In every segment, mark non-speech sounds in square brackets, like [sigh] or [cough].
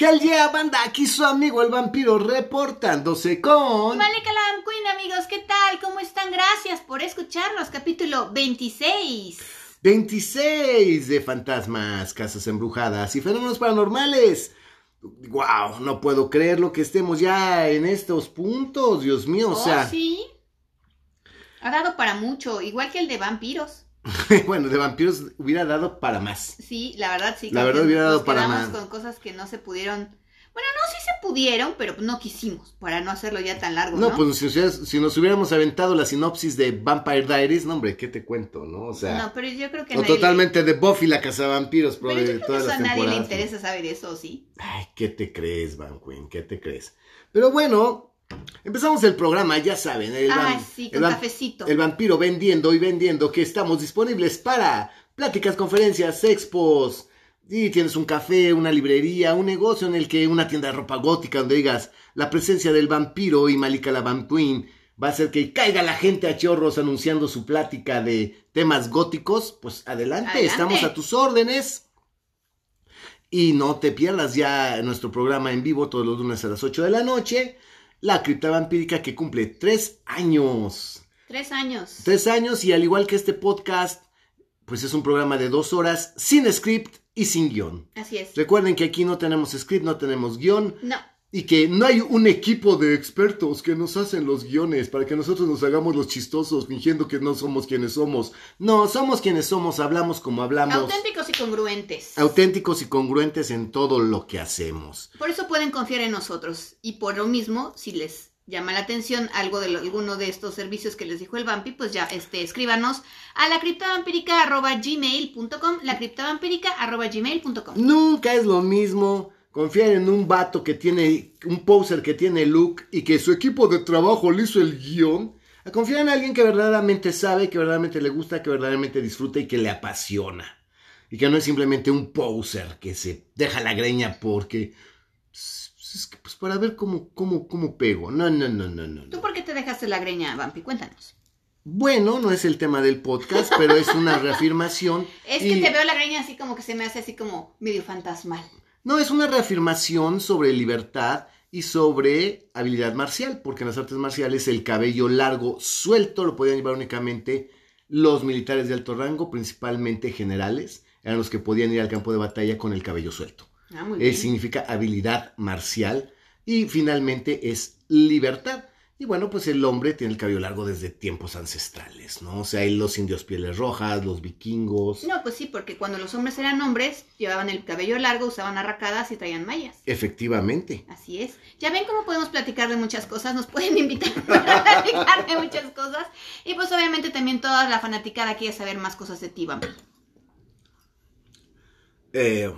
Hell yeah, banda, aquí su amigo el vampiro reportándose con... Vale, Calam Queen, amigos, ¿qué tal? ¿Cómo están? Gracias por escucharnos, capítulo 26. 26 de fantasmas, casas embrujadas y fenómenos paranormales. Wow, no puedo creerlo que estemos ya en estos puntos, Dios mío, o Oh, sea... sí. Ha dado para mucho, igual que el de vampiros. [laughs] bueno, de vampiros hubiera dado para más. Sí, la verdad sí. La verdad hubiera dado nos para más. con cosas que no se pudieron... Bueno, no, sí se pudieron, pero no quisimos, para no hacerlo ya tan largo, ¿no? No, pues si, nos- si nos hubiéramos aventado la sinopsis de Vampire Diaries, no, hombre, ¿qué te cuento, no? O sea, No, pero yo creo que o nadie totalmente de Buffy la casa de vampiros, pero yo creo que eso a nadie le interesa saber eso, ¿sí? Ay, ¿qué te crees, Van Queen? ¿Qué te crees? Pero bueno, empezamos el programa, ya saben. El, Ah, sí, el el vampiro vendiendo y vendiendo que estamos disponibles para pláticas, conferencias, expos. Y tienes un café, una librería, un negocio en el que una tienda de ropa gótica donde digas la presencia del vampiro y Malika la Van Queen va a hacer que caiga la gente a chorros anunciando su plática de temas góticos. Pues adelante, Adelante. estamos a tus órdenes. Y no te pierdas ya nuestro programa en vivo todos los lunes a las 8 de la noche. La cripta vampírica que cumple tres años. Tres años. Tres años y al igual que este podcast, pues es un programa de dos horas sin script y sin guion. Así es. Recuerden que aquí no tenemos script, no tenemos guion No, y que no hay un equipo de expertos que nos hacen los guiones para que nosotros nos hagamos los chistosos fingiendo que no somos quienes somos. No, somos quienes somos, hablamos como hablamos. auténticos y congruentes. auténticos y congruentes en todo lo que hacemos. Por eso pueden confiar en nosotros. Y por lo mismo, si les llama la atención algo de lo- alguno de estos servicios que les dijo el Vampi, pues ya este, escríbanos a la criptavampírica.gmail.com la Nunca es lo mismo confiar en un vato que tiene, un poser que tiene look y que su equipo de trabajo le hizo el guion, a confiar en alguien que verdaderamente sabe, que verdaderamente le gusta, que verdaderamente disfruta y que le apasiona. Y que no es simplemente un poser que se deja la greña porque... pues, es que, pues para ver cómo, cómo, cómo pego. No, no, no, no, no. ¿Tú por qué te dejaste la greña, Vampi? Cuéntanos. Bueno, no es el tema del podcast, pero es una [laughs] reafirmación. Es y- que te veo la greña así como que se me hace así como medio fantasmal. No, es una reafirmación sobre libertad y sobre habilidad marcial, porque en las artes marciales el cabello largo suelto lo podían llevar únicamente los militares de alto rango, principalmente generales, eran los que podían ir al campo de batalla con el cabello suelto. Ah, muy Eh, significa habilidad marcial y finalmente es libertad. Y bueno, pues el hombre tiene el cabello largo desde tiempos ancestrales, ¿no? O sea, hay los indios pieles rojas, los vikingos. No, pues sí, porque cuando los hombres eran hombres, llevaban el cabello largo, usaban arracadas y traían mallas. Efectivamente. Así es. Ya ven cómo podemos platicar de muchas cosas, nos pueden [laughs] invitar para platicar de muchas cosas. Y pues obviamente también toda la fanaticada quiere saber más cosas de ti. Eh,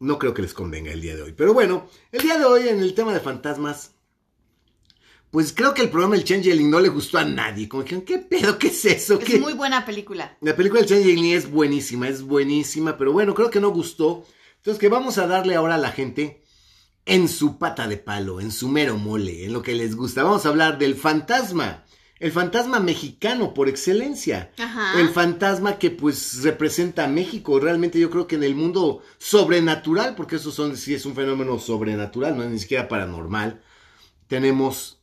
no creo que les convenga el día de hoy. Pero bueno, el día de hoy en el tema de fantasmas, pues creo que el programa El Changeling no le gustó a nadie. Como que, ¿qué pedo? ¿Qué es eso? ¿Qué? Es muy buena película. La película del Changeling es buenísima, es buenísima, pero bueno, creo que no gustó. Entonces, que vamos a darle ahora a la gente en su pata de palo, en su mero mole, en lo que les gusta. Vamos a hablar del fantasma. El fantasma mexicano por excelencia. Ajá. El fantasma que pues representa a México. Realmente yo creo que en el mundo sobrenatural, porque eso son, sí es un fenómeno sobrenatural, no es ni siquiera paranormal. Tenemos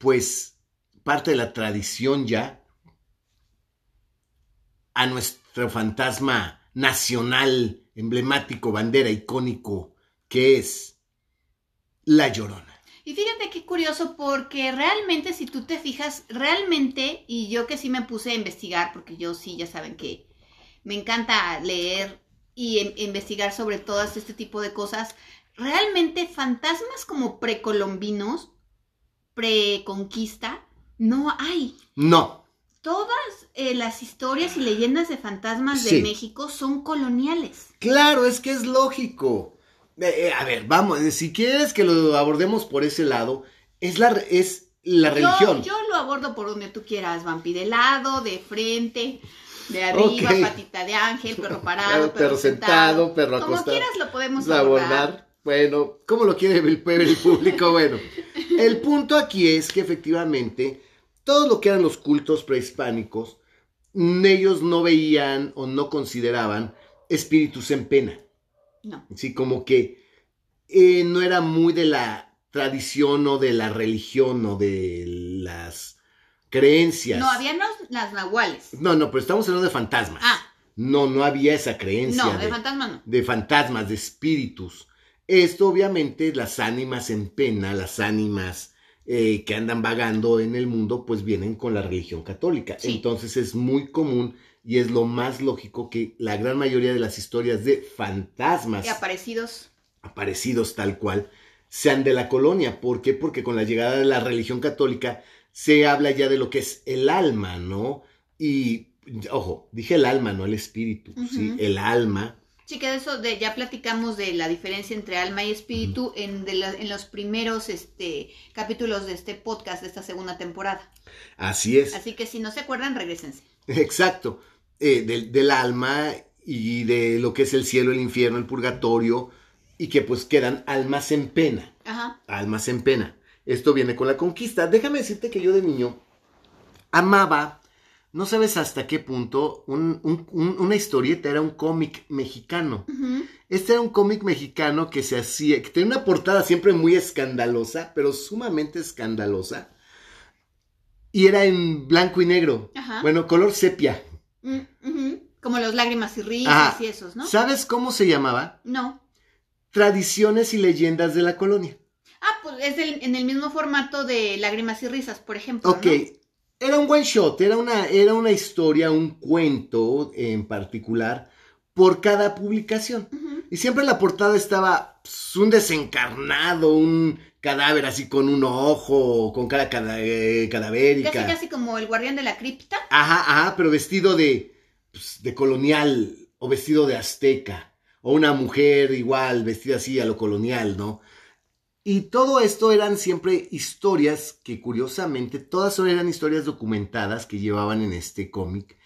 pues parte de la tradición ya a nuestro fantasma nacional, emblemático, bandera, icónico, que es la llorona. Y fíjate qué curioso porque realmente si tú te fijas, realmente, y yo que sí me puse a investigar, porque yo sí, ya saben que me encanta leer y em- investigar sobre todas este tipo de cosas, realmente fantasmas como precolombinos, preconquista, no hay. No, Todas eh, las historias y leyendas de fantasmas de. México son coloniales. claro, es que es lógico. Eh, eh, a ver, vamos, si quieres que lo abordemos por ese lado, es la, es la religión. Yo, yo lo abordo por donde tú quieras, Vampi, de lado, de frente, de arriba, patita de ángel, perro parado, Perro perro, sentado, sentado, perro Como acostado. quieras lo podemos abordar. Bueno, ¿cómo lo quiere el, el público? Bueno, el punto aquí es que efectivamente todo lo que eran los cultos prehispánicos, ellos no veían o no consideraban espíritus en pena. No. Así como que eh, no era muy de la tradición o de la religión o de las creencias. No, había los- las nahuales. No, no, pero estamos hablando de fantasmas. Ah, No, no había esa creencia no, de de, fantasma no. de fantasmas, de espíritus. Esto obviamente las ánimas en pena, las ánimas eh, que andan vagando en el mundo, pues vienen con la religión católica. Sí. Entonces es muy común y es lo más lógico que la gran mayoría de las historias de fantasmas Y aparecidos. aparecidos tal cual sean de la colonia. ¿Por qué? Porque con la llegada de la religión católica se habla ya de lo que es el alma, ¿no? Y, ojo, dije el alma, no el espíritu, ¿sí? El alma. Sí, que de eso de, ya platicamos de la diferencia entre alma y espíritu en, de la- en los primeros este, capítulos de este podcast de esta segunda temporada. Así es. Así que si no se acuerdan, regresense. Exacto. Eh, del, del alma y de lo que es el cielo, el infierno, el purgatorio, y que pues quedan almas en pena. Ajá. almas en pena. Esto viene con la conquista. Déjame decirte que yo de niño amaba, no sabes hasta qué punto, un- un- un- una historieta, era un cómic mexicano. Este era un cómic mexicano que se hacía, que tenía una portada siempre muy escandalosa, pero sumamente escandalosa. Y era en blanco y negro. Ajá. Bueno, color sepia. Mm. Como los lágrimas y risas y esos, ¿no? ¿Sabes cómo se llamaba? No. Tradiciones y leyendas de la colonia. Ah, pues es en el mismo formato de lágrimas y risas, por ejemplo. Ok, ¿no? Era un one shot, era una, era una historia, un cuento en particular por cada publicación. Y siempre en la portada estaba pues, un desencarnado, un cadáver así con un ojo, con cara eh, cadavérica. Casi, casi como el guardián de la cripta. Ajá, ajá, pero vestido de, pues, de colonial o vestido de azteca. O una mujer igual, vestida así a lo colonial, ¿no? Y todo esto eran siempre historias que curiosamente, todas eran historias documentadas que llevaban en este cómic.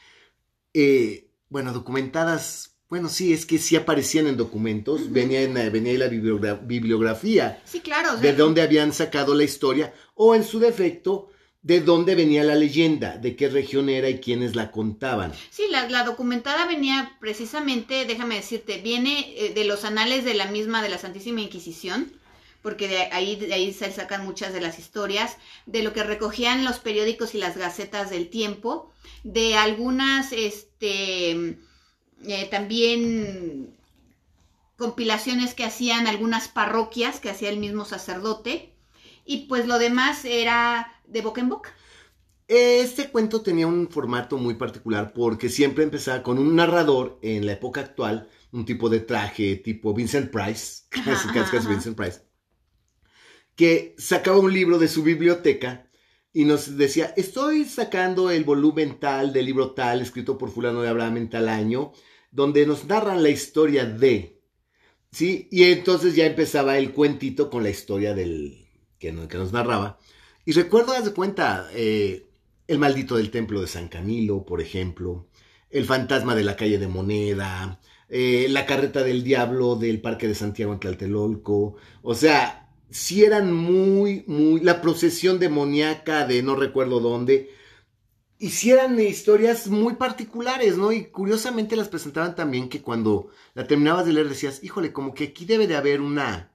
Eh, bueno, documentadas, bueno, sí, es que sí aparecían en documentos, venía, en, la- venía ahí la bibliogra- bibliografía Sí, claro. o sea, de dónde habían sacado la historia, o en su defecto, de dónde venía la leyenda, de qué región era y quiénes la contaban. Sí, la, la documentada venía precisamente, déjame decirte, viene eh, de los anales de la misma de la Santísima Inquisición, porque de ahí, de ahí se sacan muchas de las historias, de lo que recogían los periódicos y las gacetas del tiempo, de algunas, este, eh, también compilaciones que hacían algunas parroquias que hacía el mismo sacerdote, y pues lo demás era de boca en boca. Este cuento tenía un formato muy particular porque siempre empezaba con un narrador en la época actual, un tipo de traje tipo Vincent Price, casi, casi. Vincent Price, que sacaba un libro de su biblioteca y nos decía, estoy sacando el volumen tal del libro tal, escrito por fulano de Abraham en tal año, donde nos narran la historia de, ¿sí? Y entonces ya empezaba el cuentito con la historia del que, que nos narraba. Y recuerdo, haz de cuenta, eh, el maldito del templo de San Camilo, por ejemplo, el fantasma de la calle de Moneda, eh, la carreta del diablo del parque de Santiago en Tlatelolco, o sea, sí eran muy, muy, la procesión demoníaca de no recuerdo dónde, y sí eran historias muy particulares, ¿no? Y curiosamente las presentaban también que cuando la terminabas de leer decías, híjole, como que aquí debe de haber una,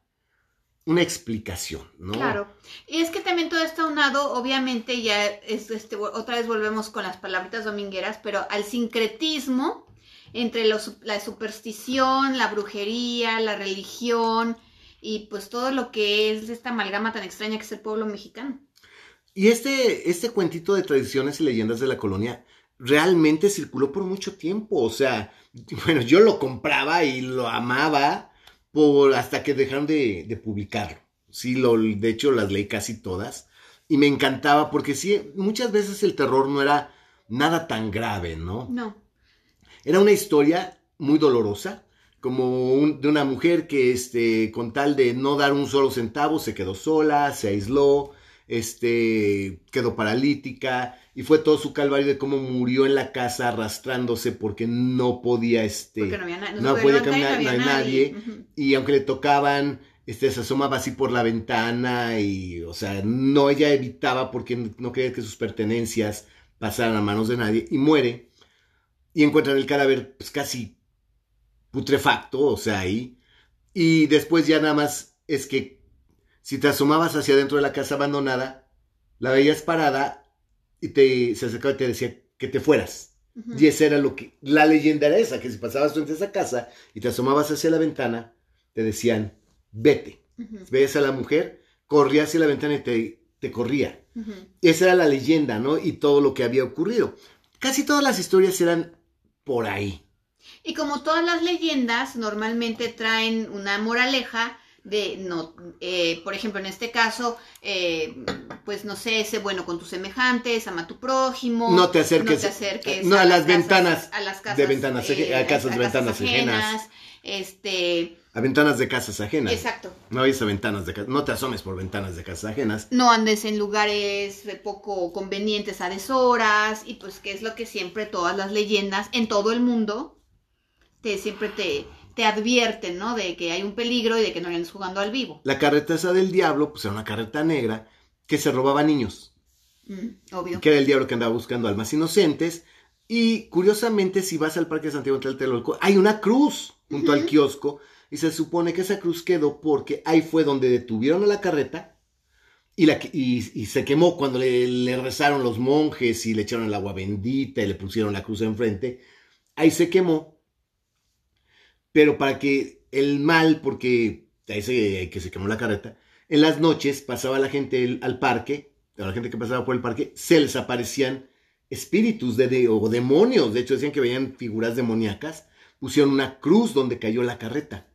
una explicación, ¿no? Claro. Y es que también todo está unado, obviamente ya es este otra vez volvemos con las palabritas domingueras, pero al sincretismo entre la superstición, la brujería, la religión y pues todo lo que es esta amalgama tan extraña que es el pueblo mexicano. Y este, este cuentito de tradiciones y leyendas de la colonia realmente circuló por mucho tiempo. O sea, [laughs] bueno, yo lo compraba y lo amaba por, hasta que dejaron de, de publicarlo. Sí, lo, de hecho las leí casi todas. Y me encantaba porque sí, muchas veces el terror no era nada tan grave, ¿no? No. Era una historia muy dolorosa, como un- de una mujer que, este, con tal de no dar un solo centavo, se quedó sola, se aisló, este, quedó paralítica, y fue todo su calvario de cómo murió en la casa arrastrándose porque no podía, este, Porque no había no podía caminar, no había hay nadie, y aunque le tocaban, este, se asomaba así por la ventana y, o sea, no, ella evitaba porque no quería que sus pertenencias pasaran a manos de nadie y muere. Y encuentran el cadáver pues casi putrefacto, o sea, ahí, y después ya nada más es que si te asomabas hacia adentro de la casa abandonada, la veías parada y te, se acercaba y te decía que te fueras. Y esa era lo que, la leyenda era esa, que si pasabas frente a esa casa y te asomabas hacia la ventana, te decían, vete. Ves a la mujer, corría hacia la ventana y te, te corría. Esa era la leyenda, ¿no? Y todo lo que había ocurrido. Casi todas las historias eran por ahí. Y como todas las leyendas, normalmente traen una moraleja de, no, eh, por ejemplo, en este caso, eh, pues no sé, sé bueno con tus semejantes, ama a tu prójimo. No te acerques- no te acerques no, a las casas- ventanas a las casas, de ventanas aje- a casas de ventanas ajenas. Este, A ventanas de casas ajenas. exacto. No vayas a ventanas de casas. No te asomes por ventanas de casas ajenas. No andes en lugares eh, poco convenientes a deshoras y pues que es lo que siempre todas las leyendas en todo el mundo te siempre te, te advierten, ¿no? De que hay un peligro y de que no andes jugando al vivo. La carreta esa del diablo, pues era una carreta negra que se robaba niños. Mm, obvio. Que era el diablo que andaba buscando almas inocentes. Y curiosamente, si vas al Parque de Santiago de Tlatelolco, hay una cruz junto al kiosco. Y se supone que esa cruz quedó porque ahí fue donde detuvieron a la carreta. Y, la, y, y se quemó cuando le, le rezaron los monjes y le echaron el agua bendita y le pusieron la cruz enfrente. Ahí se quemó. Pero para que el mal, porque ahí se, que se quemó la carreta, en las noches pasaba la gente al parque, a la gente que pasaba por el parque, se les aparecían espíritus de, de- o demonios. De hecho, decían que veían figuras demoníacas. Pusieron una cruz donde cayó la carreta.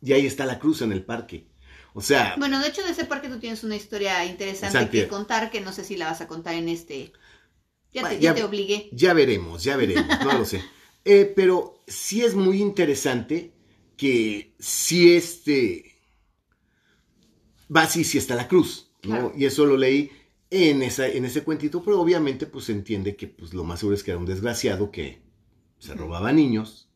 Y ahí está la cruz en el parque. O sea, Bueno, de hecho de ese parque tú tienes una historia interesante que contar que no sé si la vas a contar en este. Ya te, ya- te obligué. Ya veremos, ya veremos, no lo sé. Eh, pero sí es muy interesante que si este... Va, sí, sí está la cruz, ¿no? Claro. Y eso lo leí en, esa, en ese cuentito, pero obviamente pues se entiende que pues lo más seguro es que era un desgraciado que se robaba niños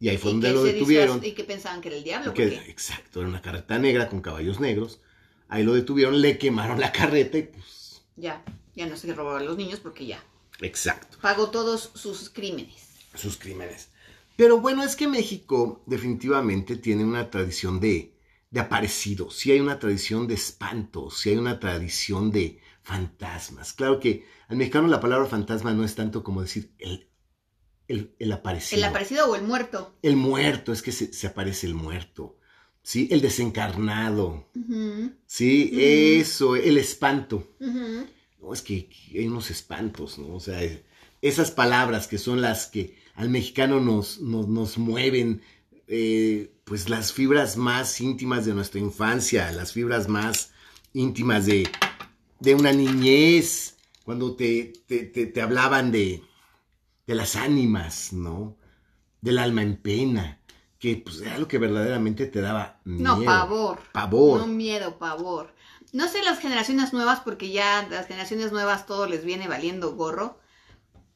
y ahí fue Y donde lo detuvieron. y que pensaban que era el diablo. Que- exacto, era una carreta negra con caballos negros. Ahí lo detuvieron, le quemaron la carreta y pues... Ya, ya no se robaban los niños porque ya Exacto. pagó todos sus crímenes. sus crímenes. Pero bueno, es que México definitivamente tiene una tradición de, de aparecidos, sí hay una tradición de espantos, sí hay una tradición de fantasmas. Claro que al mexicano la palabra fantasma no es tanto como decir el, el, el aparecido. El aparecido o el muerto. El muerto, es que se, se aparece el muerto. Sí, el desencarnado. Sí, eso, el espanto. No, es que hay unos espantos, ¿no? O sea, esas palabras que son las que al mexicano nos, nos, nos mueven, eh, pues las fibras más íntimas de nuestra infancia, las fibras más íntimas de, de una niñez, cuando te, te, te- te hablaban de, de las ánimas, ¿no? Del alma en pena, que pues era lo que verdaderamente te daba miedo. No, pavor. Pavor. No miedo, pavor. No sé las generaciones nuevas, porque ya las generaciones nuevas todo les viene valiendo gorro.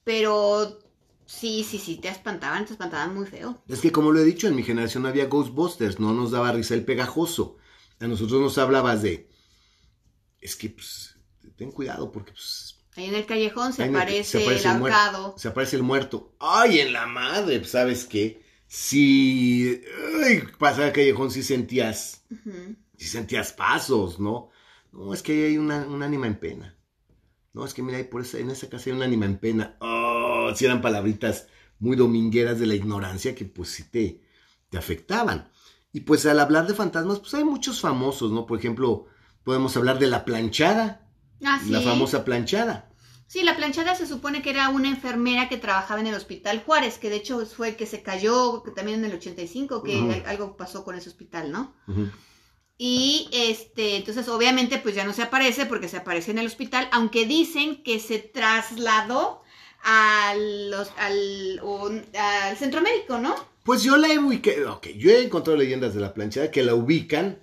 Pero sí, sí, sí, te espantaban, te espantaban muy feo. Es que como lo he dicho, en mi generación había Ghostbusters, no nos daba risa el pegajoso. A nosotros nos hablabas de... Es que, pues, ten cuidado porque, pues, Ahí en el callejón se en el- aparece, se aparece el el muerto. ahorcado. se aparece el muerto. ¡Ay, en la madre! Pues, ¿Sabes qué? Si... Ay, pasaba el callejón si sentías... Ujú. Si sentías pasos, ¿no? No, es que ahí hay una, un ánima en pena. No, es que mira, por esa, en esa casa hay un ánima en pena. Oh, si eran palabritas muy domingueras de la ignorancia que pues sí te, te afectaban. Y pues al hablar de fantasmas, pues hay muchos famosos, ¿no? Por ejemplo, podemos hablar de la planchada, Ah, sí. la famosa planchada. Sí, la planchada se supone que era una enfermera que trabajaba en el Hospital Juárez, que de hecho fue el que se cayó que también en el 85, que algo pasó con ese hospital, ¿no? Y este, entonces obviamente pues ya no se aparece porque se aparece en el hospital, aunque dicen que se trasladó al, un- al centro médico, ¿no? Pues yo la he ubicado, ok, yo he encontrado leyendas de la planchada que la ubican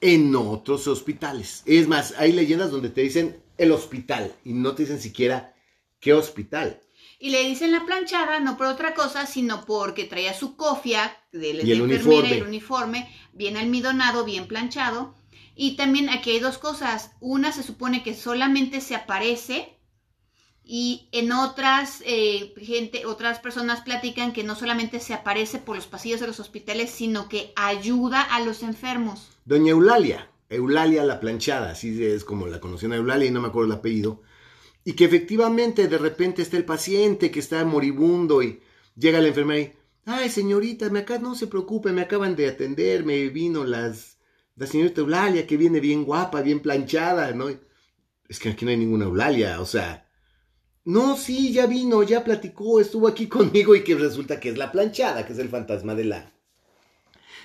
en otros hospitales. Es más, hay leyendas donde te dicen el hospital y no te dicen siquiera qué hospital. Y le dicen la planchada no por otra cosa, sino porque traía su cofia de la enfermera uniforme. y el uniforme, bien almidonado, bien planchado. Y también aquí hay dos cosas. Una se supone que solamente se aparece Y en otras, eh, gente, otras personas platican que no solamente se aparece por los pasillos de los hospitales, sino que ayuda a los enfermos. Doña Eulalia, Eulalia la planchada, así es como la conocían a Eulalia y no me acuerdo el apellido. Y que efectivamente de repente está el paciente que está moribundo y llega la enfermera y, ay señorita, me acá no se preocupe, me acaban de atender, me vino las, la señorita Eulalia que viene bien guapa, bien planchada, ¿no? Es que aquí no hay ninguna Eulalia, o sea, no, sí, ya vino, ya platicó, estuvo aquí [laughs] conmigo y que resulta que es la planchada, que es el fantasma de la,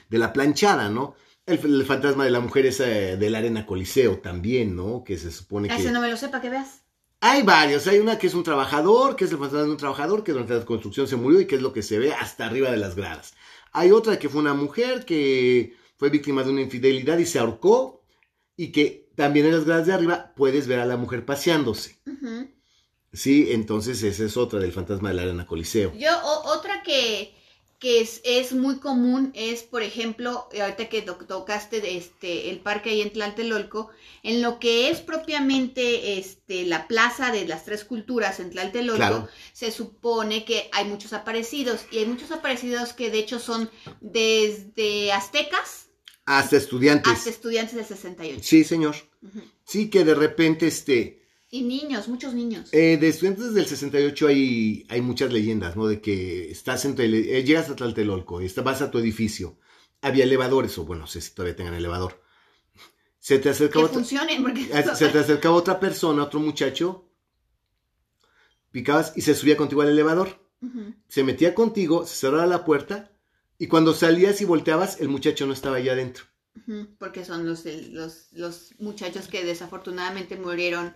de la planchada, ¿no? El, el fantasma de la mujer es eh, de la arena coliseo también, ¿no? Que se supone que... Ese no me lo sepa, que veas. Hay varios, hay una que es un trabajador, que es el fantasma de un trabajador que durante la construcción se murió y que es lo que se ve hasta arriba de las gradas. Hay otra que fue una mujer que fue víctima de una infidelidad y se ahorcó y que también en las gradas de arriba puedes ver a la mujer paseándose. Sí, entonces esa es otra del fantasma de la arena coliseo. Yo, o- otra que, que es, es muy común es, por ejemplo, eh, ahorita que to- tocaste este, el parque ahí en Tlaltelolco, en lo que es propiamente este, la plaza de las tres culturas en Tlaltelolco, Claro. se supone que hay muchos aparecidos, y hay muchos aparecidos que de hecho son desde aztecas Hasta estudiantes. hasta estudiantes del 68. Sí, señor. Sí, que de repente, este, Y niños, muchos niños. eh, de estudiantes del 68 hay, hay muchas leyendas, ¿no? De que estás en, tele- eh, llegas a Tlaltelolco, vas a tu edificio, había elevadores, o bueno, no sé si todavía tengan elevador. Se te acerca que otra, porque Ah, se te [laughs] acercaba otra persona, otro muchacho, picabas y se subía contigo al elevador. Se metía contigo, se cerraba la puerta, y cuando salías y volteabas, el muchacho no estaba allá adentro. Porque son los, los, los muchachos que desafortunadamente murieron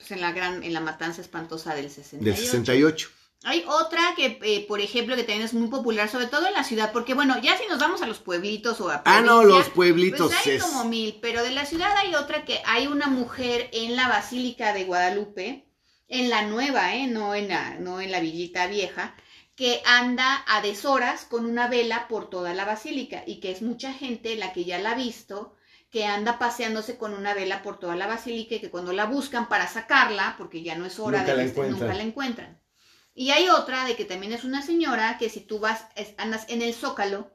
pues, en la gran, en la matanza espantosa del 68. Del 68. Hay otra que, eh, por ejemplo, que también es muy popular, sobre todo en la ciudad, porque bueno, ya si nos vamos a los pueblitos o a Ah, no, los pueblitos. pues hay es- como mil, pero de la ciudad hay otra que hay una mujer en la Basílica de Guadalupe, en la nueva, ¿eh? no, en la, no en la villita vieja, que anda a deshoras con una vela por toda la basílica y que es mucha gente la que ya la ha visto, que anda paseándose con una vela por toda la basílica y que cuando la buscan para sacarla, porque ya no es hora Nunca de la nunca la encuentran. Y hay otra de que también es una señora que si tú vas, es- andas en el zócalo,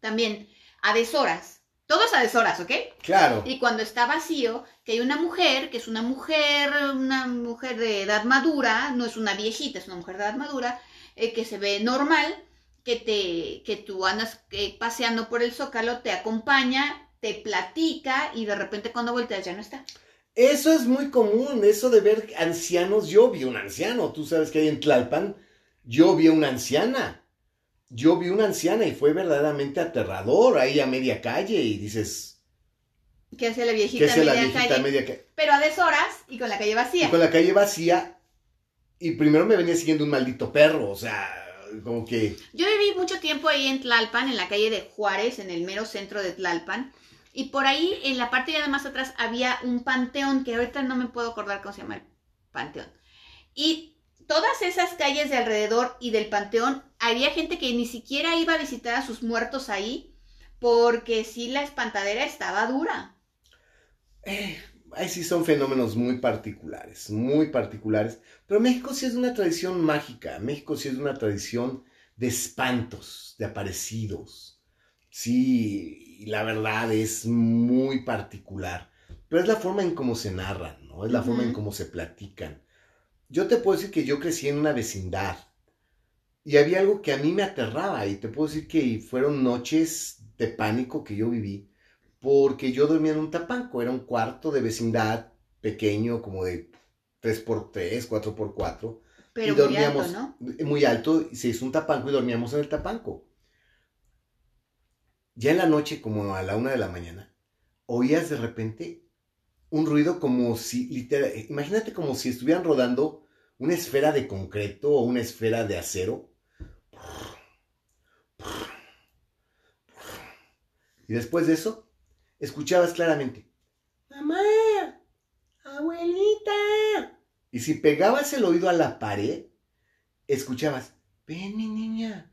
también a deshoras, todos a deshoras, ¿ok? Claro. Y cuando está vacío, que hay una mujer, que es una mujer, una mujer de edad madura, no es una viejita, es una mujer de edad madura, eh, que se ve normal, que te, que tú andas eh, paseando por el zócalo, te acompaña, te platica y de repente cuando volteas ya no está. Eso es muy común, eso de ver ancianos. Yo vi un anciano, tú sabes que hay en Tlalpan, yo vi una anciana. Yo vi una anciana y fue verdaderamente aterrador ahí a media calle y dices, ¿Qué hace la viejita ¿qué hace la media viejita calle? a media calle? Pero a deshoras y con la calle Y vacía. con la calle vacía y primero me venía siguiendo un maldito perro, o sea, como que... Yo viví mucho tiempo ahí en Tlalpan, en la calle de Juárez, en el mero centro de Tlalpan. Y por ahí, en la parte de más atrás, había un panteón, que ahorita no me puedo acordar cómo se llama el panteón. Y todas esas calles de alrededor y del panteón, había gente que ni siquiera iba a visitar a sus muertos ahí, porque sí la espantadera estaba dura. Eh, ahí sí son fenómenos muy particulares, muy particulares. Pero México sí es una tradición mágica, México sí es una tradición de espantos, de aparecidos. Sí, la verdad es muy particular. Pero es la forma en cómo se narran, ¿no? Es la forma en cómo se platican. Yo te puedo decir que yo crecí en una vecindad y había algo que a mí me aterraba y te puedo decir que fueron noches de pánico que yo viví porque yo dormía en un tapanco, era un cuarto de vecindad pequeño, como de 3x3, 4x4, Pero y muy dormíamos alto, ¿no? muy alto, se hizo un tapanco y dormíamos en el tapanco. Ya en la noche, como a la una de la mañana, oías de repente un ruido como si, literal, imagínate como si estuvieran rodando una esfera de concreto o una esfera de acero. Y después de eso, escuchabas claramente, mamá, abuelita. Y si pegabas el oído a la pared, escuchabas, ven mi niña,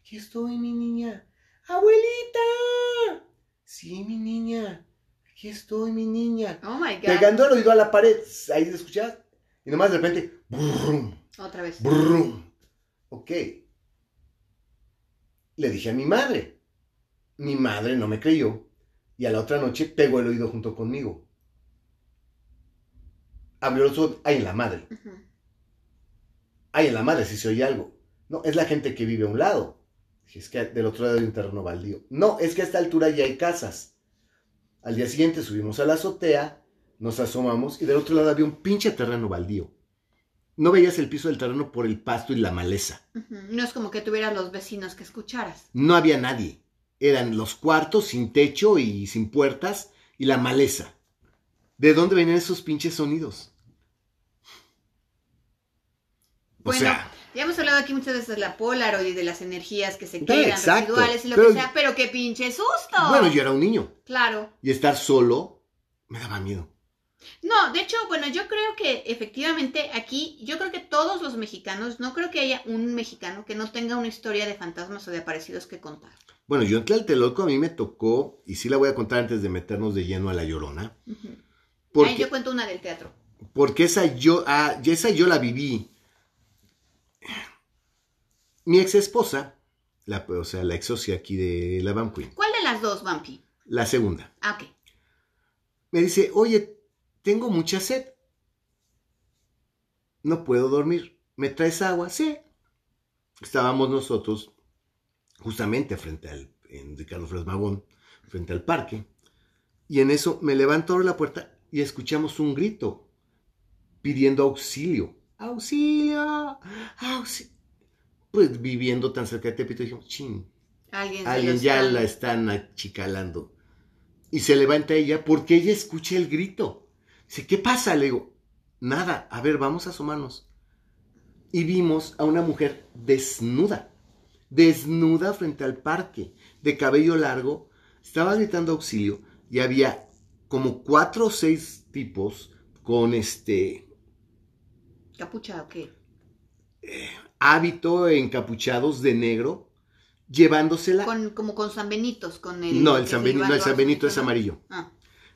aquí estoy mi niña, abuelita. Sí, mi niña, aquí estoy mi niña. Oh my God. Pegando el oído a la pared, ahí lo escuchabas. Y nomás de repente, Brum, Otra vez. brum. Ok. Le dije a mi madre. Mi madre no me creyó. Y a la otra noche pegó el oído junto conmigo. Abrió los ojos. Ay, en la madre. Ay, en la madre, si se oye algo. No, es la gente que vive a un lado. Dije, es que del otro lado hay un terreno baldío. No, es que a esta altura ya hay casas. Al día siguiente subimos a la azotea, nos asomamos y del otro lado había un pinche terreno baldío. No veías el piso del terreno por el pasto y la maleza. No es como que tuvieras los vecinos que escucharas. No había nadie. Eran los cuartos sin techo y sin puertas y la maleza. ¿De dónde venían esos pinches sonidos? O Bueno, sea, ya hemos hablado aquí muchas veces de la Polaroid y de las energías que se quedan, exacto. residuales y lo Pero- que sea, pero qué pinche susto. bueno, yo era un niño Claro. y estar solo me daba miedo. No, de hecho, bueno, yo creo que efectivamente aquí, yo creo que todos los mexicanos, no creo que haya un mexicano que no tenga una historia de fantasmas o de aparecidos que contar. Bueno, yo en Tlatelolco a mí me tocó, y sí la voy a contar antes de meternos de lleno a La Llorona, porque, yo cuento una del teatro. porque esa, yo, ah, esa yo la viví. Mi ex esposa, la, o sea, la ex socia aquí de la Queen, ¿Cuál de las dos, Vampi? la segunda, Ah, ok. me dice, oye, tengo mucha sed. No puedo dormir. ¿Me traes agua? Sí. Estábamos nosotros justamente frente al, en Ricardo Flores Magón, frente al parque. Y en eso me levanto abro la puerta y escuchamos un grito pidiendo auxilio. ¡Auxilio! ¡Auxilio! Pues viviendo tan cerca de Tepito dijimos, ching, Alguien, alguien ya está- la están achicalando. Y se levanta ella porque ella escucha el grito. Dice, ¿qué pasa? Le digo, nada, a ver, vamos a asomarnos. Y vimos a una mujer desnuda, desnuda frente al parque, de cabello largo, estaba gritando auxilio y había como cuatro o seis tipos con este ¿Capucha o qué? Hábito encapuchados de negro, llevándosela. Con, como con San Benitos, con el... No, el que San se Benito, iban no, el San los Benito es amarillo. Ah.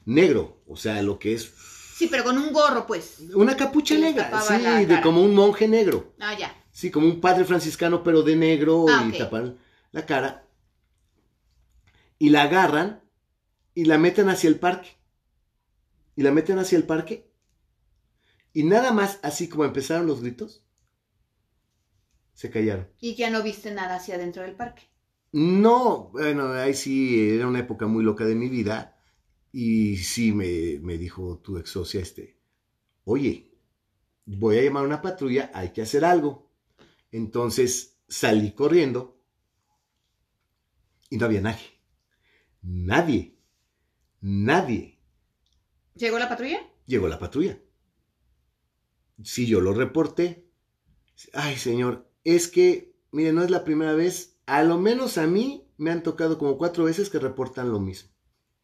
Negro, o sea, lo que es Sí, pero con un gorro, pues. una capucha negra, sí, de cara. como un monje negro, Ah, ya. sí, como un padre franciscano pero de negro Ah, y tapan la cara y la agarran y la meten hacia el parque y la meten hacia el parque y nada más así como empezaron los gritos se callaron. Y ya no viste nada hacia adentro del parque. No, bueno, ahí sí era una época muy loca de mi vida. Y sí me, me dijo tu ex socia, este, oye, voy a llamar a una patrulla, hay que hacer algo. Entonces salí corriendo y no había nadie. Nadie. Nadie. ¿Llegó la patrulla? Llegó la patrulla. Sí, yo lo reporté. Ay, señor, es que, mire, no es la primera vez. A lo menos a mí me han tocado como cuatro veces que reportan lo mismo.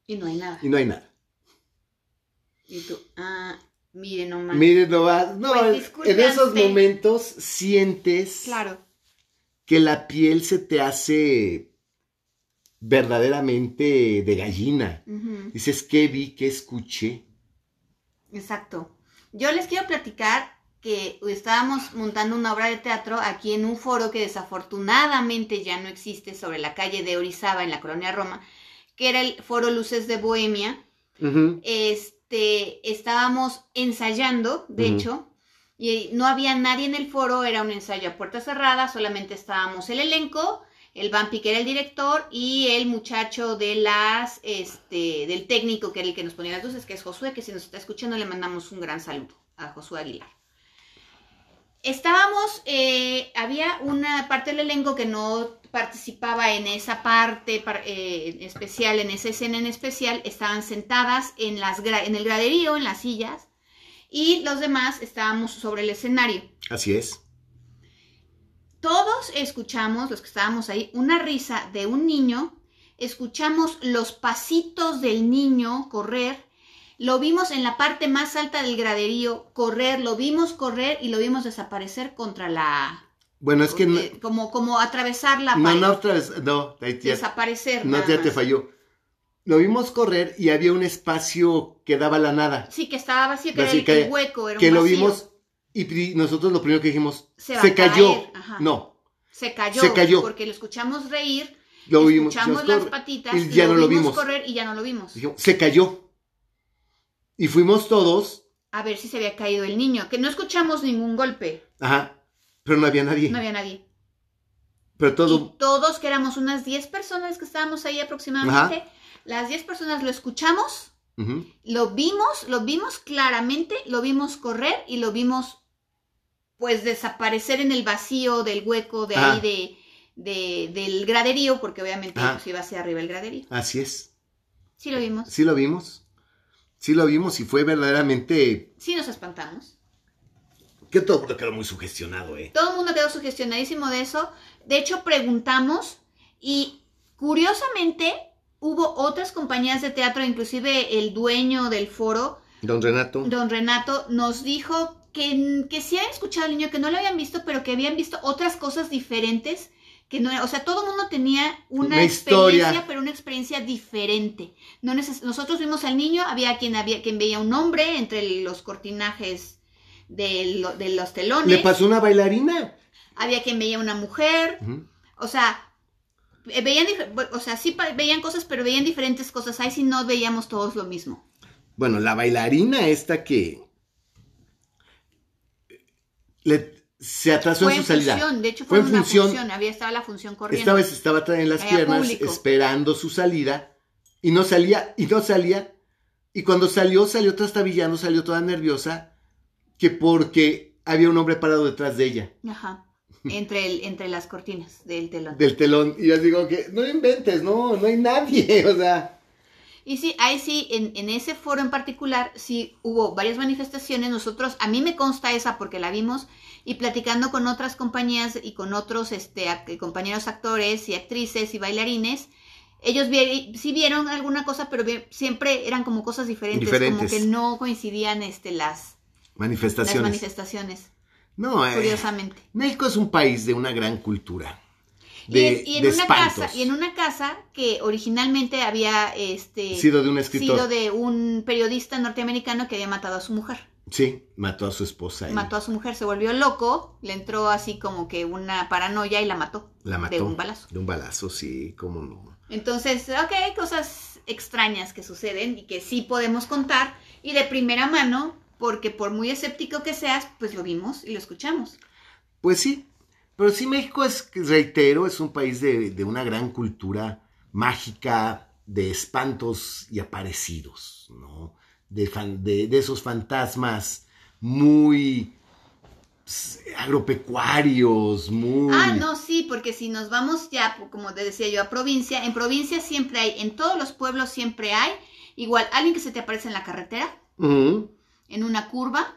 Y no hay nada. Y no hay nada. Y tú, ah, mire nomás. Mire, no va. No, Pues, en esos momentos sientes Claro. que la piel se te hace verdaderamente de gallina. Dices, ¿qué vi? ¿Qué escuché? Exacto. Yo les quiero platicar que estábamos montando una obra de teatro aquí en un foro que desafortunadamente ya no existe sobre la calle de Orizaba en la colonia Roma, que era el foro Luces de Bohemia. Este, estábamos ensayando, de hecho, y no había nadie en el foro, era un ensayo a puerta cerrada, solamente estábamos el elenco, el Vampi que era el director y el muchacho de las, este, del técnico que era el que nos ponía las luces, que es Josué, que si nos está escuchando le mandamos un gran saludo a Josué Aguilar. Estábamos, eh, había una parte del elenco que no participaba en esa parte par- eh, especial, en esa escena en especial, estaban sentadas en, las en el graderío, en las sillas, y los demás estábamos sobre el escenario. Así es. Todos escuchamos, los que estábamos ahí, una risa de un niño, escuchamos los pasitos del niño correr, lo vimos en la parte más alta del graderío correr, lo vimos correr y lo vimos desaparecer contra la... Bueno, es que no, eh, como, como atravesar la no, no, otra vez, no, ya- desaparecer. no, ya te falló. Lo vimos correr y había un espacio que daba la nada. Sí, que estaba vacío, que Así era el, que- el hueco, era que un lo vacío. vimos Y nosotros lo primero que dijimos, Se cayó. No, Se cayó. Se cayó. Porque lo escuchamos reír, lo vimos. escuchamos las patitas, y ya lo no lo vimos vimos. correr y ya no lo vimos. Dijimos, se cayó. Y fuimos todos, A ver si se había caído el niño, que no escuchamos ningún golpe, ajá, pero no había nadie. no había nadie. Pero todo, Y todos, que éramos unas 10 personas que estábamos ahí aproximadamente, las 10 personas lo escuchamos, lo vimos, lo vimos claramente, lo vimos correr y lo vimos pues desaparecer en el vacío del hueco de Ajá. ahí de, de- del graderío, porque obviamente pues, iba hacia arriba el graderío. así es. Sí lo vimos. Sí lo vimos. Sí lo vimos y fue verdaderamente Sí nos espantamos. que todo el mundo quedó muy sugestionado, ¿eh? Todo el mundo quedó sugestionadísimo de eso. De hecho, preguntamos y curiosamente hubo otras compañías de teatro, inclusive el dueño del foro, Don Renato. don Renato, nos dijo que, que sí habían escuchado al niño, que no lo habían visto, pero que habían visto otras cosas diferentes. Que no, o sea, todo el mundo tenía una, Una experiencia, historia. pero una experiencia diferente. No neces- nosotros vimos al niño, había quien había quien veía un hombre entre los cortinajes de, lo- de los telones. Le pasó una bailarina. había quien veía una mujer, o sea, eh, veían, o sea, sí veían cosas, pero veían diferentes cosas. Ahí sí no veíamos todos lo mismo. Bueno, la bailarina esta que le- se atrasó Fue en su salida. función, de hecho Fue fue, en una función. función. había estaba la función corriendo. Esta vez estaba en las Había piernas público. esperando su salida y no salía y no salía. Y cuando salió, salió trastabillando, salió toda nerviosa que porque había un hombre parado detrás de ella, Ajá. Entre, el, entre las cortinas del telón. del telón. Y yo digo que no inventes, no, no hay nadie, [laughs] o sea. Y sí, ahí sí, en, en ese foro en particular, sí hubo varias manifestaciones. Nosotros, a mí me consta esa porque la vimos y platicando con otras compañías y con otros este, compañeros actores y actrices y bailarines, ellos vi- sí vieron alguna cosa, pero vi- siempre eran como cosas diferentes, como que no coincidían este, las, las Manifestaciones. manifestaciones, no, eh, curiosamente. México es un país de una gran cultura. De, y, y en de una espantos. casa, y en una casa que originalmente había este, Sido de un escritor. sido de un periodista norteamericano que había matado a su mujer. Sí, mató a su esposa. mató a su mujer, se volvió loco, le entró así como que una paranoia y la mató. La mató. De un balazo. De un balazo, sí, cómo no. Entonces, ok, hay cosas extrañas que suceden y que sí podemos contar y de primera mano, porque por muy escéptico que seas, pues lo vimos y lo escuchamos. Pues sí, pero sí México es, reitero, es un país de, de una gran cultura mágica, de espantos y aparecidos, ¿no? De, fan- de, de esos fantasmas muy pues, agropecuarios, muy... Ah, no, sí, porque si nos vamos ya, como te decía yo, a provincia, en provincia siempre hay, en todos los pueblos siempre hay, igual alguien que se te aparece en la carretera, en una curva.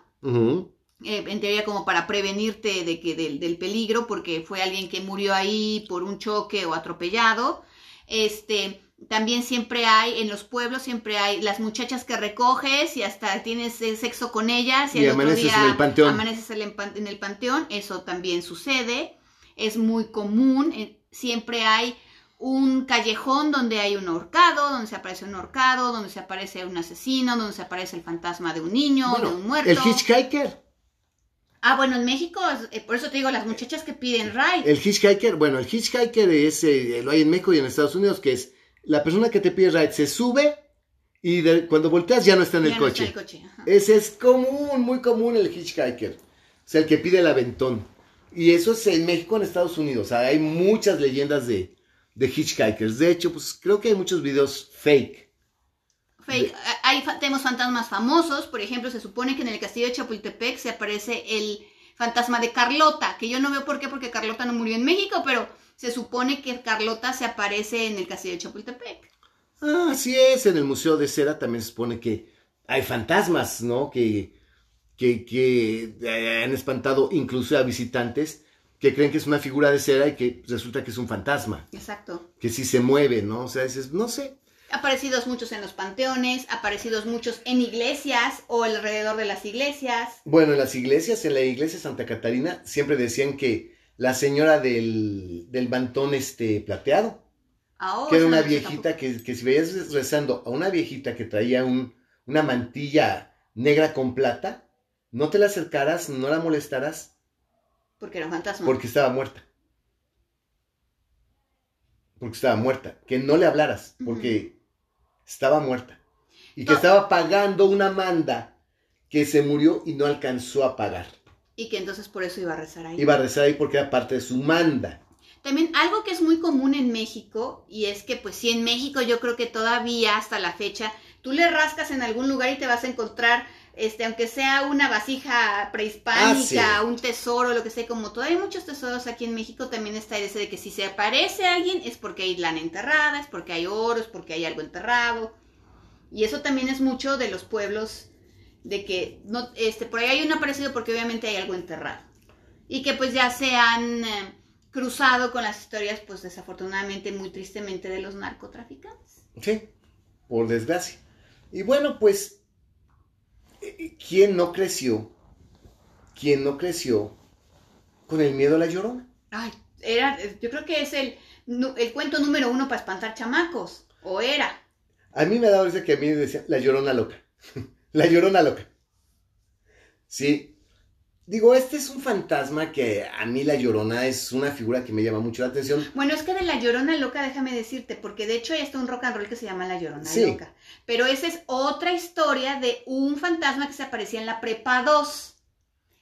Eh, en teoría como para prevenirte de que del, del peligro porque fue alguien que murió ahí por un choque o atropellado este también siempre hay en los pueblos siempre hay las muchachas que recoges y hasta tienes eh, sexo con ellas y, Y al otro amaneces día en el panteón. amaneces en el, pan- en el panteón eso también sucede es muy común eh, siempre hay un callejón donde hay un ahorcado, donde se aparece un ahorcado, donde se aparece un asesino, donde se aparece el fantasma de un niño, Bueno, de un muerto. el hitchhiker. Ah, bueno, en México, eh, por eso te digo, las muchachas que piden ride. El hitchhiker, bueno, el hitchhiker es, eh, lo hay en México y en Estados Unidos, que es la persona que te pide ride se sube y de- cuando volteas ya no está en Ya el no coche. está el coche, ajá. Ese es común, muy común el hitchhiker. O sea, el que pide el aventón. Y eso es en México, en Estados Unidos. O sea, hay muchas leyendas de, de hitchhikers. De hecho, pues creo que hay muchos videos fake. Fake. Ah, Hay, tenemos fantasmas famosos, por ejemplo, se supone que en el castillo de Chapultepec se aparece el fantasma de Carlota, que yo no veo por qué, porque Carlota no murió en México, pero se supone que Carlota se aparece en el castillo de Chapultepec. Ah, así es. En el Museo de Cera también se supone que hay fantasmas, ¿no? Que, que, que eh, han espantado incluso a visitantes que creen que es una figura de cera y que resulta que es un fantasma. Exacto. Que sí se mueve, ¿no? O sea, dices, no sé. Aparecidos muchos en los panteones, aparecidos muchos en iglesias o alrededor de las iglesias. Bueno, en las iglesias, en la iglesia de Santa Catarina, siempre decían que la señora del, del mantón este, plateado, Ahora, que era una viejita que, que si veías rezando a una viejita que traía un, una mantilla negra con plata, no te la acercaras, no la molestaras, Porque era un fantasma. porque estaba muerta. Porque estaba muerta. Que no le hablaras, porque estaba muerta. Y que No. estaba pagando una manda que se murió y no alcanzó a pagar. Y que entonces por eso iba a rezar ahí. Iba a rezar ahí porque era parte de su manda. También algo que es muy común en México, y es que pues sí, en México yo creo que todavía hasta la fecha, tú le rascas en algún lugar y te vas a encontrar, este, aunque sea una vasija prehispánica, Ah, sí. un tesoro, lo que sea, como todavía hay muchos tesoros aquí en México, también está ese de que si se aparece alguien es porque hay lana enterrada, es porque hay oro, es porque hay algo enterrado. Y eso también es mucho de los pueblos, de que no, este, por ahí hay un aparecido porque obviamente hay algo enterrado. Y que pues ya se han eh, cruzado con las historias, pues desafortunadamente, muy tristemente, de los narcotraficantes. Sí, por desgracia. Y bueno, pues, ¿quién no creció? ¿Quién no creció con el miedo a la llorona? Ay, era, yo creo que es el, el cuento número uno para espantar chamacos, o era. A mí me da risa que a mí me decían la llorona loca. [laughs] la llorona loca. Sí. Digo, este es un fantasma que a mí la llorona es una figura que me llama mucho la atención. Bueno, es que de la Llorona Loca, déjame decirte, porque de hecho hay hasta un rock and roll que se llama La Llorona Sí. Loca. Pero esa es otra historia de un fantasma que se aparecía en la Prepa 2.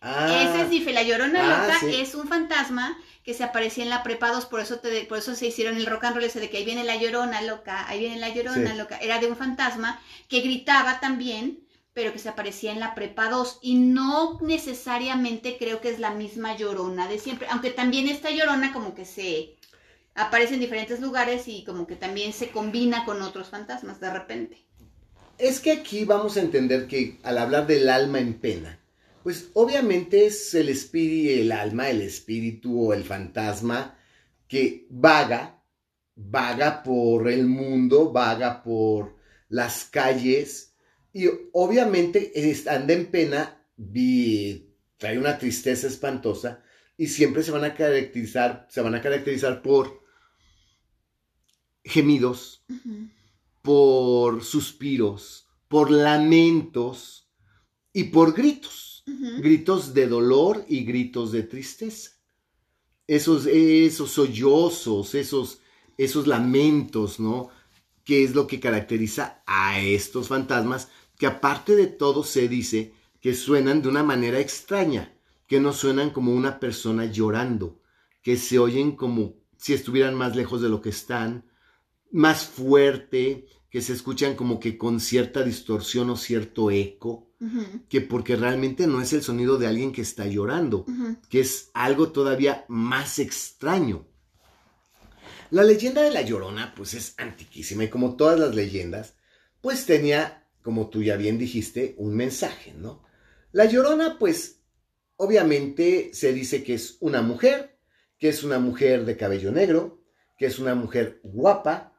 Ah, Ese es diferente. La Llorona Ah, Loca sí. es un fantasma que se aparecía en la Prepa 2, por eso, te, por eso se hicieron el rock and roll ese de que ahí viene la Llorona Loca, ahí viene la Llorona Sí. Loca. Era de un fantasma que gritaba también, pero que se aparecía en la Prepa 2. Y no necesariamente creo que es la misma Llorona de siempre, aunque también esta Llorona como que se aparece en diferentes lugares y como que también se combina con otros fantasmas de repente. Es que aquí vamos a entender que al hablar del alma en pena, pues obviamente es el espíritu, el alma, el espíritu o el fantasma que vaga, vaga por el mundo, vaga por las calles y obviamente anda en pena, vi- trae una tristeza espantosa y siempre se van a caracterizar, se van a caracterizar por gemidos, por suspiros, por lamentos y por gritos. Gritos de dolor y gritos de tristeza. Esos, esos sollozos, esos, esos lamentos, ¿no? Que es lo que caracteriza a estos fantasmas, que aparte de todo se dice que suenan de una manera extraña, que no suenan como una persona llorando, que se oyen como si estuvieran más lejos de lo que están, más fuerte, que se escuchan como que con cierta distorsión o cierto eco, que porque realmente no es el sonido de alguien que está llorando, que es algo todavía más extraño. La leyenda de la Llorona, pues es antiquísima y como todas las leyendas, pues tenía, como tú ya bien dijiste, un mensaje, ¿no? La Llorona, pues, obviamente se dice que es una mujer, que es una mujer de cabello negro, que es una mujer guapa,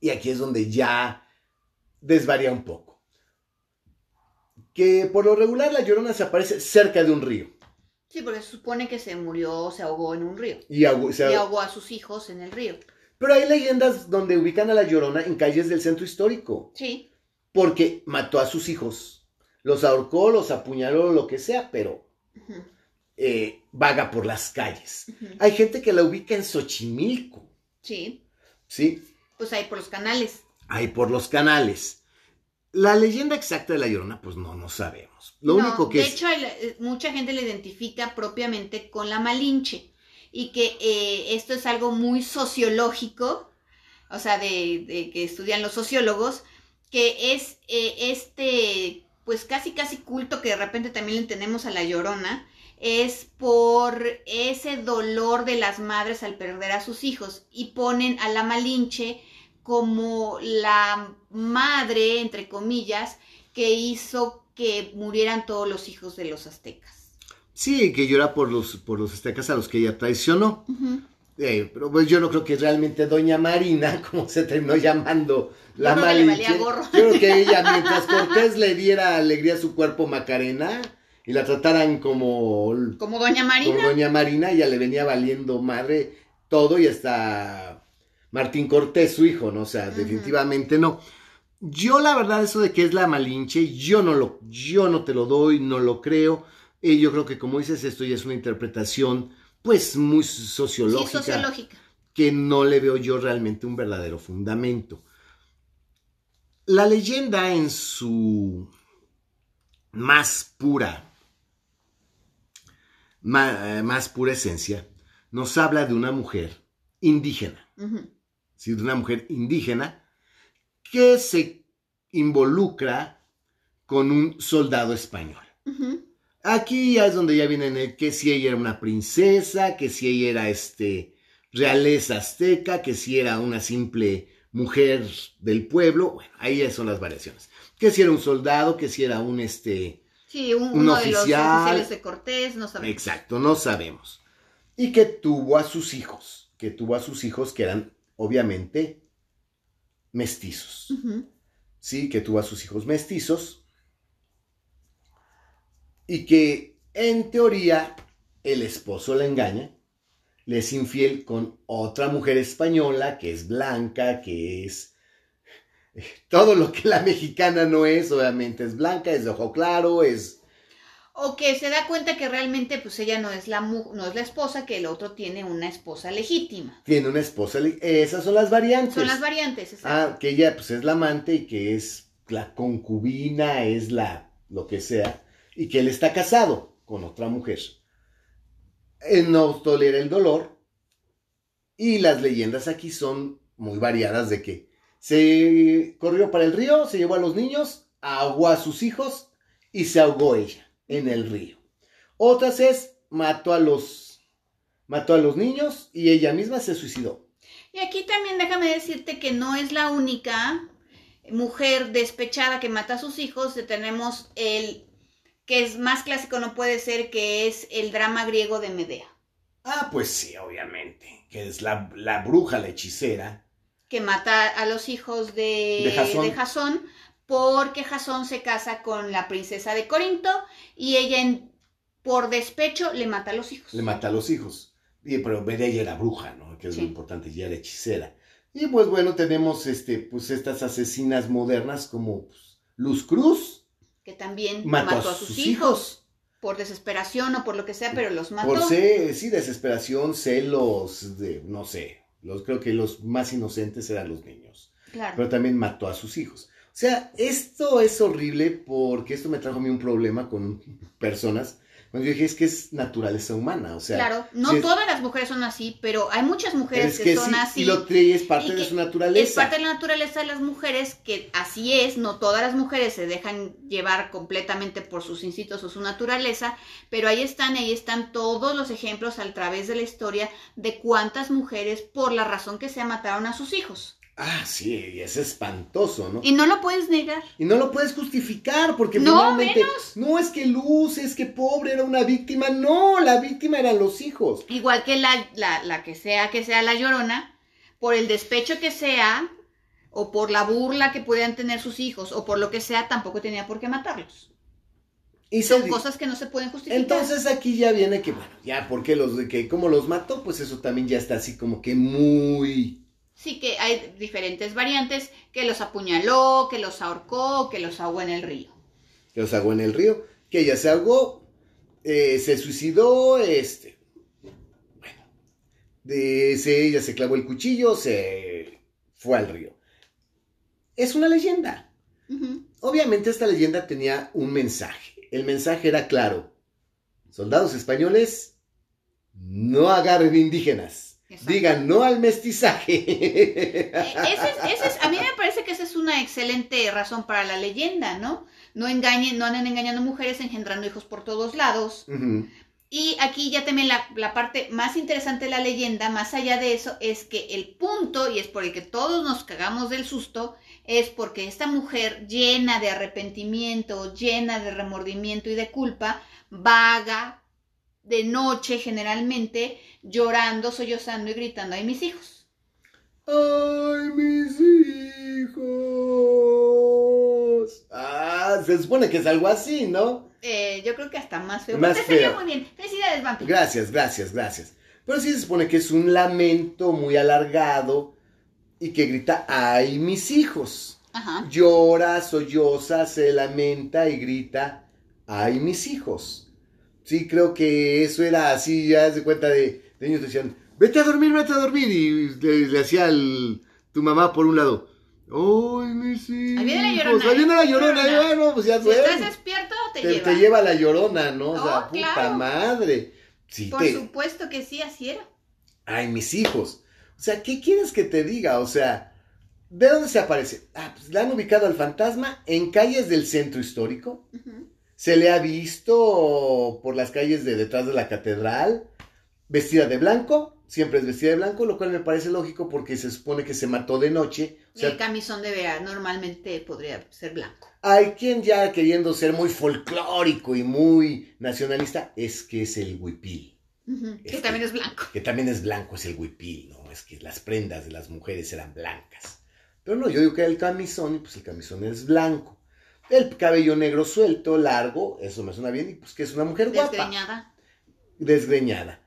y aquí es donde ya desvaría un poco. Que por lo regular la Llorona se aparece cerca de un río. Sí, porque se supone que se murió, se ahogó en un río. Y se- Y ahogó a sus hijos en el río. Pero hay leyendas donde ubican a la Llorona en calles del centro histórico, Sí. Porque mató a sus hijos. Los ahorcó, los apuñaló, lo que sea, pero eh, vaga por las calles. Hay gente que la ubica en Xochimilco, Sí. ¿sí? Pues ahí por los canales. Ahí por los canales. La leyenda exacta de la Llorona, pues no, no sabemos. Lo No, único que de es... hecho, eh, mucha gente la identifica propiamente con la Malinche y que eh, esto es algo muy sociológico, o sea, de, de que estudian los sociólogos, que es eh, este, pues casi casi culto que de repente también le tenemos a la Llorona, es por ese dolor de las madres al perder a sus hijos y ponen a la Malinche como la madre, entre comillas, que hizo que murieran todos los hijos de los aztecas. Sí, que llora por los, por los aztecas a los que ella traicionó. Eh, pero pues yo no creo que realmente Doña Marina, [laughs] como se terminó llamando la Malinche. Yo creo que [laughs] ella, mientras Cortés le diera alegría a su cuerpo Macarena y la trataran como, Como Doña como Marina. Doña Marina, ella le venía valiendo madre todo y hasta Martín Cortés, su hijo, ¿no? O sea, definitivamente no. yo la verdad eso de que es la Malinche, yo no lo, yo no te lo doy, no lo creo. Y yo creo que como dices, esto ya es una interpretación pues muy sociológica. Sí, sociológica. Que no le veo yo realmente un verdadero fundamento. La leyenda en su más pura, eh, más, pura esencia, nos habla de una mujer indígena. De una mujer indígena que se involucra con un soldado español. Aquí ya es donde ya viene el que si ella era una princesa, que si ella era este realeza azteca, que si era una simple mujer del pueblo, bueno, ahí ya son las variaciones. Que si era un soldado, que si era un este sí, un, uno oficial. de los oficiales de Cortés, no sabemos. Exacto, no sabemos. Y que tuvo a sus hijos, que tuvo a sus hijos que eran obviamente mestizos. Sí, que tuvo a sus hijos mestizos y que en teoría el esposo la engaña, le es infiel con otra mujer española que es blanca, que es [laughs] todo lo que la mexicana no es, obviamente es blanca, es de ojo claro, es o que se da cuenta que realmente pues ella no es la no es la esposa, que el otro tiene una esposa legítima. Tiene una esposa, esas son las variantes. Son las variantes, exacto. Ah, que ella pues es la amante y que es la concubina, es la lo que sea y que él está casado con otra mujer. Él no tolera el dolor y las leyendas aquí son muy variadas de que se corrió para el río, se llevó a los niños, ahogó a sus hijos y se ahogó ella en el río. Otras es mató a los mató a los niños y ella misma se suicidó. Y aquí también déjame decirte que no es la única mujer despechada que mata a sus hijos. Tenemos el que es más clásico no puede ser, que es el drama griego de Medea. Ah, pues sí, obviamente, que es la, bruja, la hechicera. Que mata a los hijos de, de, Jasón. porque Jasón se casa con la princesa de Corinto y ella por despecho le mata a los hijos. Le mata a los hijos. Y, pero Medea ya era bruja, ¿no? Que es lo importante, ya era hechicera. Y pues bueno, tenemos este, pues estas asesinas modernas como pues, Luz Cruz, que también mató, a sus, hijos. Por desesperación o por lo que sea, pero los mató. Por sí, desesperación, celos, de, no sé. Los, creo que los más inocentes eran los niños. Claro. Pero también mató a sus hijos. O sea, esto es horrible porque esto me trajo a mí un problema con [laughs] personas yo dije, es que es naturaleza humana, o sea. Claro, no todas las mujeres son así, pero hay muchas mujeres que, son así. Y lo que es parte de su naturaleza. Es parte de la naturaleza de las mujeres, que así es, no todas las mujeres se dejan llevar completamente por sus instintos o su naturaleza, pero ahí están, ahí están todos los ejemplos a través de la historia de cuántas mujeres, por la razón que sea, mataron a sus hijos. Ah, sí, es espantoso, ¿no? Y no lo puedes negar. Y no lo puedes justificar, porque no, menos. no es que Luz, es que pobre era una víctima, no, la víctima eran los hijos. Igual que la, la, la que sea que sea la llorona, por el despecho que sea, o por la burla que puedan tener sus hijos, o por lo que sea, tampoco tenía por qué matarlos. Y Son cosas que no se pueden justificar. Entonces aquí ya viene que, bueno, ya porque los de que cómo los mató, pues eso también ya está así como que muy Sí que hay diferentes variantes, que los apuñaló, que los ahorcó, que los ahogó en el río. Que los ahogó en el río, que ella se ahogó, eh, se suicidó, este, bueno, de, ella se clavó el cuchillo, se fue al río. Es una leyenda. Obviamente esta leyenda tenía un mensaje. El mensaje era claro. Soldados españoles, no agarren indígenas Digan no al mestizaje. Eh, a mí me parece que esa es una excelente razón para la leyenda, ¿no? No engañen, no anden engañando mujeres, engendrando hijos por todos lados. Y aquí ya también la, la, parte más interesante de la leyenda, más allá de eso, es que el punto, y es por el que todos nos cagamos del susto, es porque esta mujer llena de arrepentimiento, llena de remordimiento y de culpa, vaga de noche generalmente, llorando, sollozando y gritando, ¡ay, mis hijos! ¡Ay, mis hijos! Ah, se supone que es algo así, ¿no? Eh, yo creo que hasta más feo. Más feo. muy bien. Felicidades, Vampi. Gracias, gracias, gracias. Pero sí se supone que es un lamento muy alargado y que grita, ¡ay, mis hijos! Ajá. llora, solloza, se lamenta y grita, ay mis hijos. Sí, creo que eso era así, ya se cuenta de, de niños decían, vete a dormir, vete a dormir. Y le, le hacía el- tu mamá por un lado, ay mis hijos. Ahí viene la llorona, Ahí viene la ¿eh? llorona, Llorona. bueno, pues ya Si estás despierto, te, Te, lleva. te lleva la llorona, ¿no? O sea, Oh, puta claro. madre. Por te- supuesto que sí, así era. Ay, mis hijos. O sea, ¿qué quieres que te diga? O sea, ¿de dónde se aparece? Ah, pues le han ubicado al fantasma en calles del centro histórico. Ujú. Se le ha visto por las calles de detrás de la catedral, vestida de blanco, siempre es vestida de blanco, lo cual me parece lógico porque se supone que se mató de noche. O sea, el camisón de vera normalmente podría ser blanco. hay quien ya queriendo ser muy folclórico y muy nacionalista, es que es el huipil. Que Este- también es blanco. que también es blanco, es el huipil, ¿no? Es que las prendas de las mujeres eran blancas. Pero no, yo digo que el camisón, y pues el camisón es blanco. El cabello negro suelto, largo, eso me suena bien, y pues que es una mujer guapa, Desgreñada. desgreñada.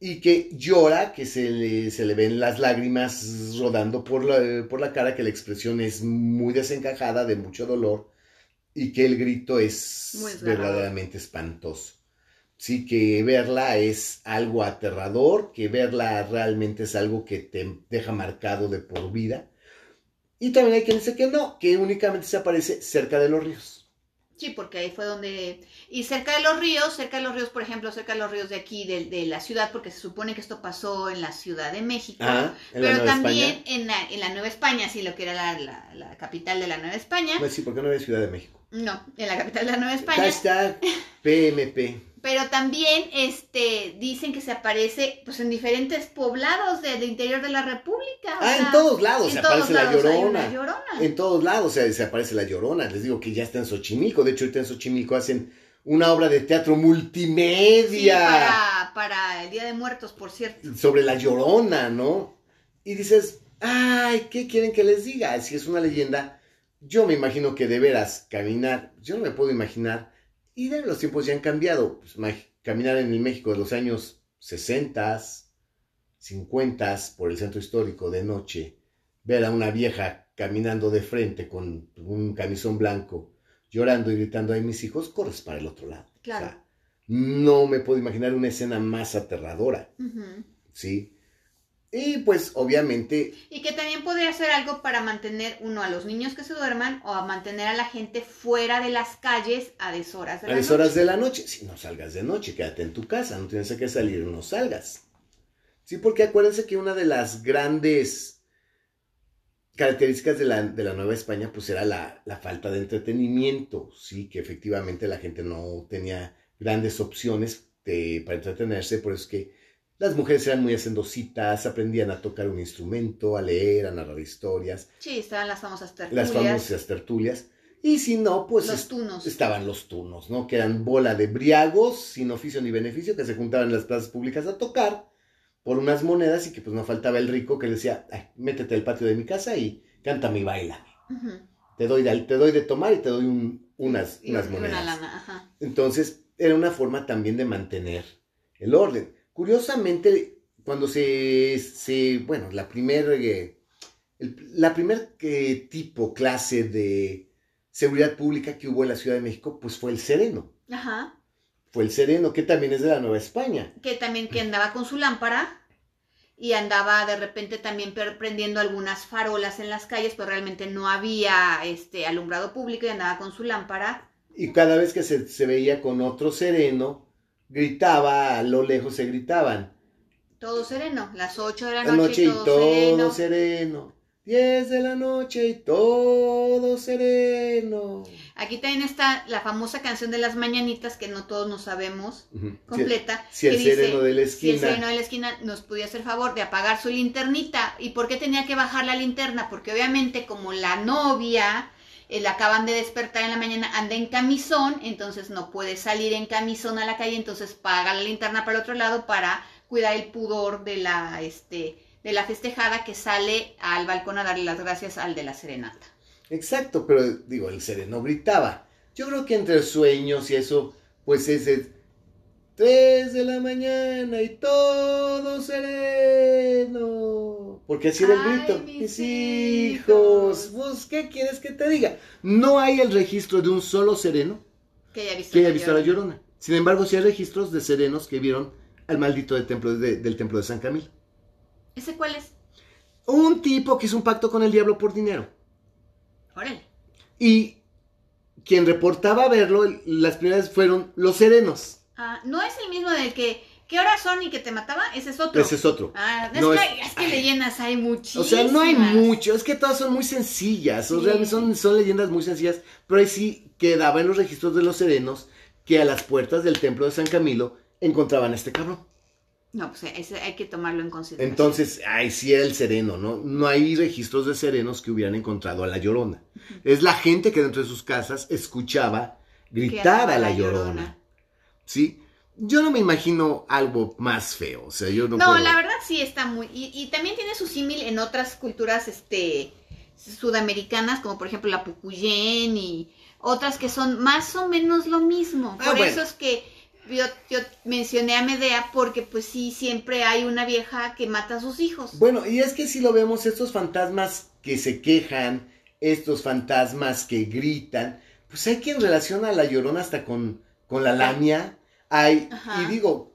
Y que llora, que se le, se le ven las lágrimas rodando por la, por la cara, que la expresión es muy desencajada, de mucho dolor, y que el grito es verdaderamente espantoso. Sí, que verla es algo aterrador, que verla realmente es algo que te deja marcado de por vida. Y también hay quien dice que no, que únicamente se aparece cerca de los ríos. Sí, porque ahí fue donde... Y cerca de los ríos, cerca de los ríos, por ejemplo, cerca de los ríos de aquí, de, de la ciudad, porque se supone que esto pasó en la Ciudad de México. Ah, en la pero también en la, en la Nueva España, sí, lo que era la, la- la capital de la Nueva España. No, sí, porque no es Ciudad de México. No, en la capital de la Nueva España. Hashtag PMP. Pero también este, dicen que se aparece pues, en diferentes poblados de- del interior de la República. o Ah, sea, en todos lados en se todos aparece la lados hay llorona. En todos lados se, se aparece la llorona. Les digo que ya está en Xochimilco. De hecho, ahorita en Xochimilco hacen una obra de teatro Sí, multimedia para, para el Día de Muertos, por cierto. sobre la llorona, ¿no? Y dices, ay, ¿qué quieren que les diga? Si es una leyenda, yo me imagino que de veras caminar, yo no me puedo imaginar, y de los tiempos ya han cambiado. Pues, caminar en el México de los años 60, 50 por el centro histórico de noche, ver a una vieja caminando de frente con un camisón blanco, llorando y gritando, ay, mis hijos, corres para el otro lado. Claro. O sea, no me puedo imaginar una escena más aterradora. ¿sí? Y pues obviamente, Y que también podría ser algo para mantener uno a los niños que se duerman o a mantener a la gente fuera de las calles a deshoras de a la noche. horas de la noche, si no salgas de noche, quédate en tu casa, no tienes que salir, no salgas. Sí, porque acuérdense que una de las grandes características de la, de la Nueva España, pues era la, la falta de entretenimiento, sí, que efectivamente la gente no tenía grandes opciones de- para entretenerse, por eso es que las mujeres eran muy hacendositas, aprendían a tocar un instrumento, a leer, a narrar historias, Sí, estaban las famosas tertulias. las famosas tertulias, y si no, pues los es- tunos. estaban los turnos, ¿no? Que eran bola de briagos, sin oficio ni beneficio, que se juntaban en las plazas públicas a tocar por unas monedas y que pues no faltaba el rico que decía, Ay, métete al patio de mi casa y cántame y baila. Te doy, de, te doy de tomar y te doy un- unas, Y- unas y una monedas. lana, ajá. Entonces, era una forma también de mantener el orden. Curiosamente, cuando se, se bueno, la primer, eh, la primer eh, tipo, clase de seguridad pública que hubo en la Ciudad de México, pues fue el Sereno. Ajá. Fue el Sereno, que también es de la Nueva España. que también que andaba con su lámpara y andaba de repente también prendiendo algunas farolas en las calles, pero realmente no había este alumbrado público y andaba con su lámpara. Y cada vez que se, se veía con otro Sereno, gritaba, a lo lejos se gritaban. Todo sereno, las 8 de la noche, noche y todo, todo sereno. sereno. 10 de la noche y todo sereno. Aquí también está la famosa canción de las mañanitas que no todos nos sabemos completa. Si el que dice, sereno de la Si el esquina. sereno de la esquina nos pudiera hacer favor de apagar su linternita. ¿Y por qué tenía que bajar la linterna? Porque obviamente como la novia la acaban de despertar en la mañana, anda en camisón, entonces no puede salir en camisón a la calle, entonces paga la linterna para el otro lado para cuidar el pudor de la, este, de la festejada que sale al balcón a darle las gracias al de la serenata. Exacto, pero digo, el sereno gritaba. Yo creo que entre sueños y eso, pues es el 3 de la mañana y todo sereno. Porque así era el grito. mis Mis hijos, pues, ¿qué quieres que te diga? No hay el registro de un solo sereno Que haya visto, que haya la visto a la Llorona. Sin embargo, sí hay registros de serenos que vieron al maldito del templo de, del templo de San Camilo. ¿Ese cuál es? Un tipo que hizo un pacto con el diablo por dinero. Órale. Y quien reportaba verlo, las primeras fueron los serenos. Ah, no es el mismo del que. ¿Qué horas son y que te mataba? Ese es otro. Ese es otro. Ah, es, No, que, es- es que leyendas hay O muchísimas. sea, no hay mucho, es que todas son muy sencillas, o realmente son, son leyendas muy sencillas, pero ahí sí quedaba en los registros de los serenos que a las puertas del templo de San Camilo encontraban a este cabrón. No, pues ese hay que tomarlo en consideración. Entonces, ahí sí era el sereno, ¿no? No hay registros de serenos que hubieran encontrado a la llorona. Es la gente que dentro de sus casas escuchaba gritar a la llorona. ¿Sí? Yo no me imagino algo más feo, o sea, yo no No, puedo- la verdad sí está muy. Y, y también tiene su símil en otras culturas este sudamericanas, como por ejemplo la Pucuyén y otras que son más o menos lo mismo. Ah, por bueno. eso es que yo, yo mencioné a Medea, porque pues sí, siempre hay una vieja que mata a sus hijos. Bueno, y es que si lo vemos, estos fantasmas que se quejan, estos fantasmas que gritan, pues hay quien relaciona a la llorona hasta con, con la lamia. Hay, Ajá. y digo,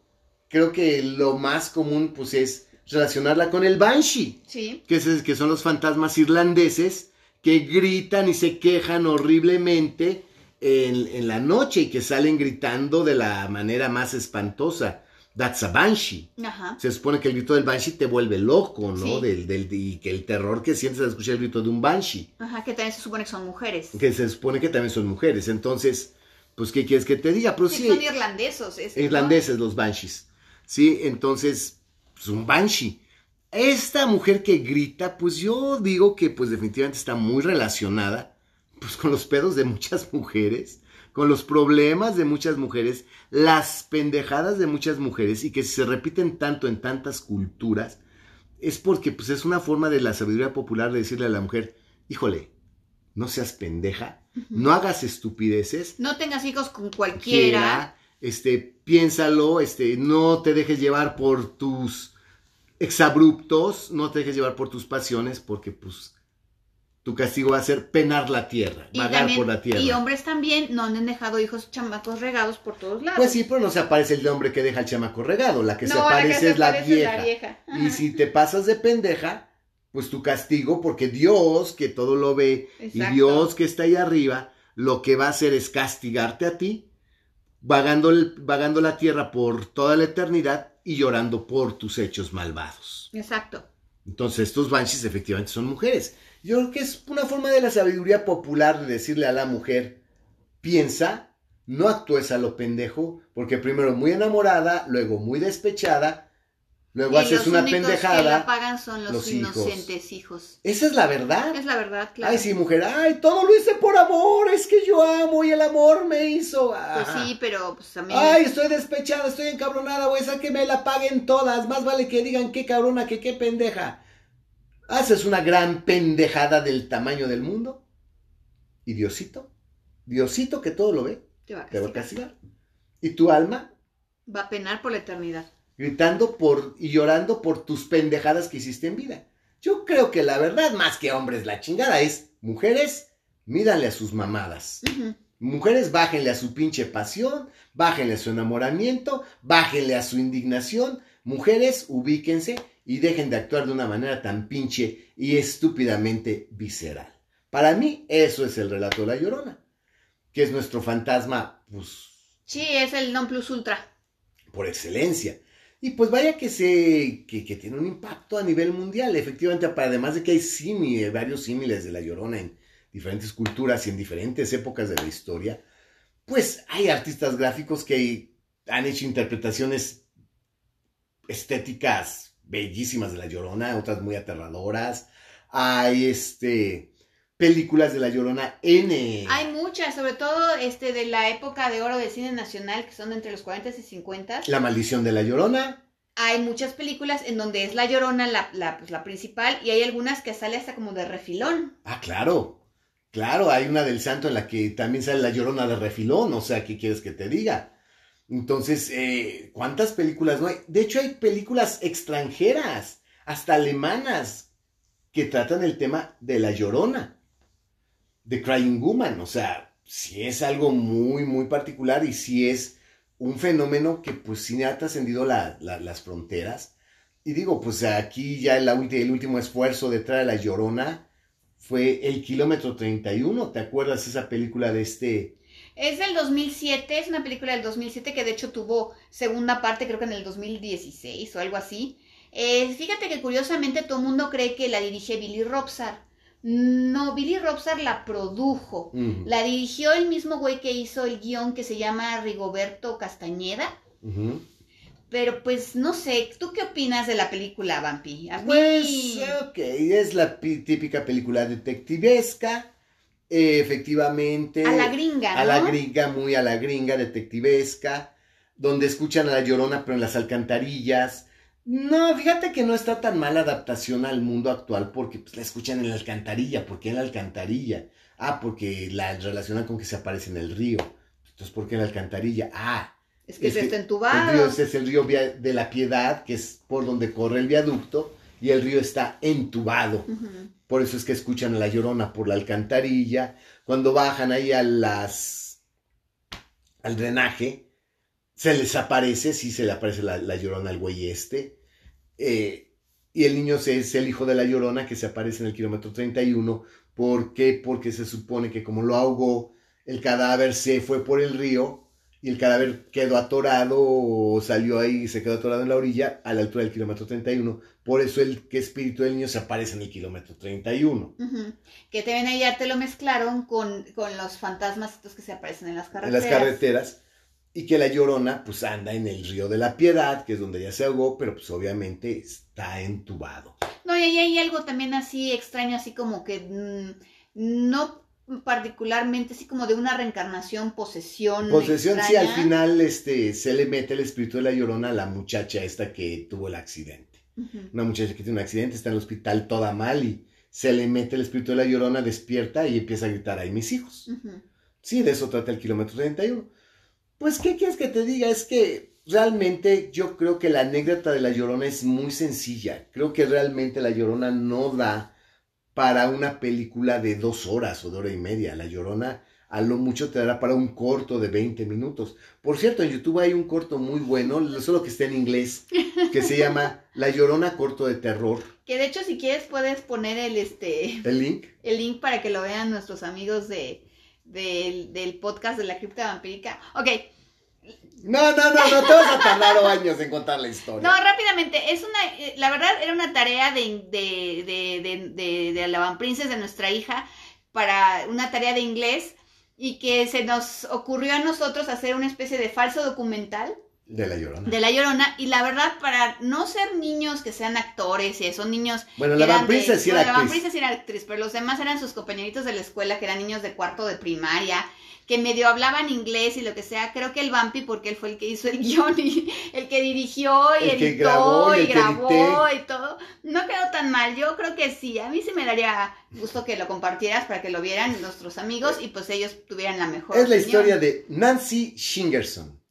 creo que lo más común pues es relacionarla con el banshee, Sí. que, es, que son los fantasmas irlandeses que gritan y se quejan horriblemente en, en la noche y que salen gritando de la manera más espantosa. That's a banshee. Ajá. Se supone que el grito del banshee te vuelve loco, ¿no? Sí. Del, del, y que el terror que sientes al escuchar el grito de un banshee, Ajá, que también se supone que son mujeres. que se supone que también son mujeres. Entonces, pues, ¿qué quieres que te diga? Pero Sí, sí, son irlandesos. es- ¿no? irlandeses los banshees. Sí, entonces, pues un banshee. Esta mujer que grita, pues yo digo que pues definitivamente está muy relacionada pues con los pedos de muchas mujeres, con los problemas de muchas mujeres, las pendejadas de muchas mujeres y que se repiten tanto en tantas culturas, es porque pues es una forma de la sabiduría popular de decirle a la mujer, híjole, no seas pendeja, no hagas estupideces, No tengas hijos con cualquiera. quiera, este, piénsalo, este, no te dejes llevar por tus exabruptos, no te dejes llevar por tus pasiones, porque pues tu castigo va a ser penar la tierra, Y, vagar también- por la tierra. y hombres también no han dejado hijos chamacos regados por todos lados. Pues sí, pero no se aparece el hombre que deja al chamaco regado, la que se No, la que aparece se es la aparece vieja. la vieja. Y si te pasas de pendeja, pues tu castigo, porque Dios, que todo lo ve, y. Dios que está ahí arriba, lo que va a hacer es castigarte a ti, vagando, vagando la tierra por toda la eternidad y llorando por tus hechos malvados. Exacto. Entonces, estos banshees efectivamente son mujeres. Yo creo que es una forma de la sabiduría popular de decirle a la mujer, piensa, no actúes a lo pendejo, porque primero muy enamorada, luego muy despechada, luego y haces los una únicos que la pendejada. pagan son los, inocentes hijos. Esa es la verdad. Es la verdad, claro. Ay, sí, mujer, ay, todo lo hice por amor, es que yo amo y el amor me hizo. Pues sí, pero pues también. Ay, estoy despechada, estoy encabronada, voy a hacer que me la paguen todas. Más vale que digan qué cabrona que qué pendeja. Haces una gran pendejada del tamaño del mundo. Y Diosito, Diosito que todo lo ve, te va a te va a castigar. castigar. Y tu alma Va a penar por la eternidad. Gritando por y llorando por tus pendejadas que hiciste en vida. Yo creo que la verdad, más que hombres, la chingada es mujeres, mídanle a sus mamadas. Mujeres, bájenle a su pinche pasión, bájenle a su enamoramiento, bájenle a su indignación. Mujeres, ubíquense y dejen de actuar de una manera tan pinche y estúpidamente visceral. Para mí, eso es el relato de la llorona, que es nuestro fantasma, pues, Sí, es el non plus ultra. por excelencia. Y pues vaya que se que, tiene un impacto a nivel mundial. Efectivamente, además de que hay símiles, varios símiles de la Llorona en diferentes culturas y en diferentes épocas de la historia, pues hay artistas gráficos que han hecho interpretaciones estéticas bellísimas de la Llorona, otras muy aterradoras. Hay este películas de la Llorona N. Hay muchas, sobre todo este de la época de oro del cine nacional, que son entre los 40 y 50. La maldición de la Llorona. Hay muchas películas en donde es la llorona la, la, pues, la principal y hay algunas que sale hasta como de refilón. Ah, claro. Claro, hay una del santo en la que también sale la llorona de refilón, o sea, ¿qué quieres que te diga? Entonces, eh, ¿cuántas películas no hay? De hecho, hay películas extranjeras. hasta alemanas que tratan el tema de la llorona, de Crying Woman. O sea, si es algo muy, muy particular y si es un fenómeno que pues sí ha trascendido las fronteras. Y digo, pues aquí ya el, el último esfuerzo de traer a la llorona fue el kilómetro 31. ¿Te acuerdas esa película de este es del 2007, es una película del 2007 que de hecho tuvo segunda parte creo que en el 2016 o algo así. Eh, fíjate que curiosamente todo el mundo cree que la dirige Billy Robsar. No, Billy Robsar la produjo. La dirigió el mismo güey que hizo el guion que se llama Rigoberto Castañeda. Pero pues no sé, ¿tú qué opinas de la película, Vampi? Pues, ok, es la típica película detectivesca efectivamente. A la gringa, ¿no? A la gringa, muy a la gringa, detectivesca, donde escuchan a la llorona, pero en las alcantarillas. No, fíjate que no está tan mala adaptación al mundo actual porque pues, la escuchan en la alcantarilla. ¿Por qué en la alcantarilla? Ah, porque la relacionan con que se aparece en el río. Entonces, ¿por qué en la alcantarilla? Ah. Es que se está entubado. El río es el río de la Piedad, que es por donde corre el viaducto, y el río está entubado. Por eso es que escuchan a la llorona por la alcantarilla. Cuando bajan ahí a las. al drenaje, se les aparece, sí se le aparece la, llorona al güey este. Eh, y el niño es el hijo de la llorona que se aparece en el kilómetro 31. ¿Por qué? Porque se supone que como lo ahogó, el cadáver se fue por el río y el cadáver quedó atorado o salió ahí y se quedó atorado en la orilla a la altura del kilómetro 31. Por eso el que espíritu del niño se aparece en el kilómetro 31. Que también ahí ya te lo mezclaron con, los fantasmas que se aparecen en las carreteras. En las carreteras. Y que la llorona pues anda en el río de la piedad, que es donde ya se ahogó, pero pues obviamente está entubado. No, y ahí hay algo también así extraño, así como que mm, no particularmente así como de una reencarnación, posesión. Posesión, sí, al final este, se le mete el espíritu de la llorona a la muchacha esta que tuvo el accidente. Una muchacha que tiene un accidente, está en el hospital toda mal y se le mete el espíritu de la llorona, despierta y empieza a gritar, ahí mis hijos. Sí, de eso trata el kilómetro 31. Pues, ¿qué quieres que te diga? Es que realmente yo creo que la anécdota de la llorona es muy sencilla. Creo que realmente la llorona no da para una película de dos horas o de hora y media. La Llorona a lo mucho te dará para un corto de 20 minutos. Por cierto, en YouTube hay un corto muy bueno, solo que está en inglés, que se llama [laughs] La Llorona corto de terror. Que de hecho si quieres puedes poner el este el link. El link para que lo vean nuestros amigos de, del podcast de la cripta vampírica. Ok, no, no, no, no te vas a tardar años en contar la historia. No, rápidamente, es una, eh, la verdad era una tarea de, de, de, de, de la Van Princess, de nuestra hija, para una tarea de inglés y que se nos ocurrió a nosotros hacer una especie de falso documental. De la Llorona. De la Llorona. Y la verdad, para no ser niños que sean actores y son niños. Bueno, la Van Princess sí era actriz. La Van Princess era actriz, pero los demás eran sus compañeritos de la escuela, que eran niños de cuarto de primaria que medio hablaban inglés y lo que sea, creo que el Vampi, porque él fue el que hizo el [laughs] guion y el que dirigió y editó y, grabó y todo, no quedó tan mal. Yo creo que sí, a mí sí me daría gusto que lo compartieras para que lo vieran nuestros amigos y pues ellos tuvieran la mejor. Es la historia de Nancy Shingerson,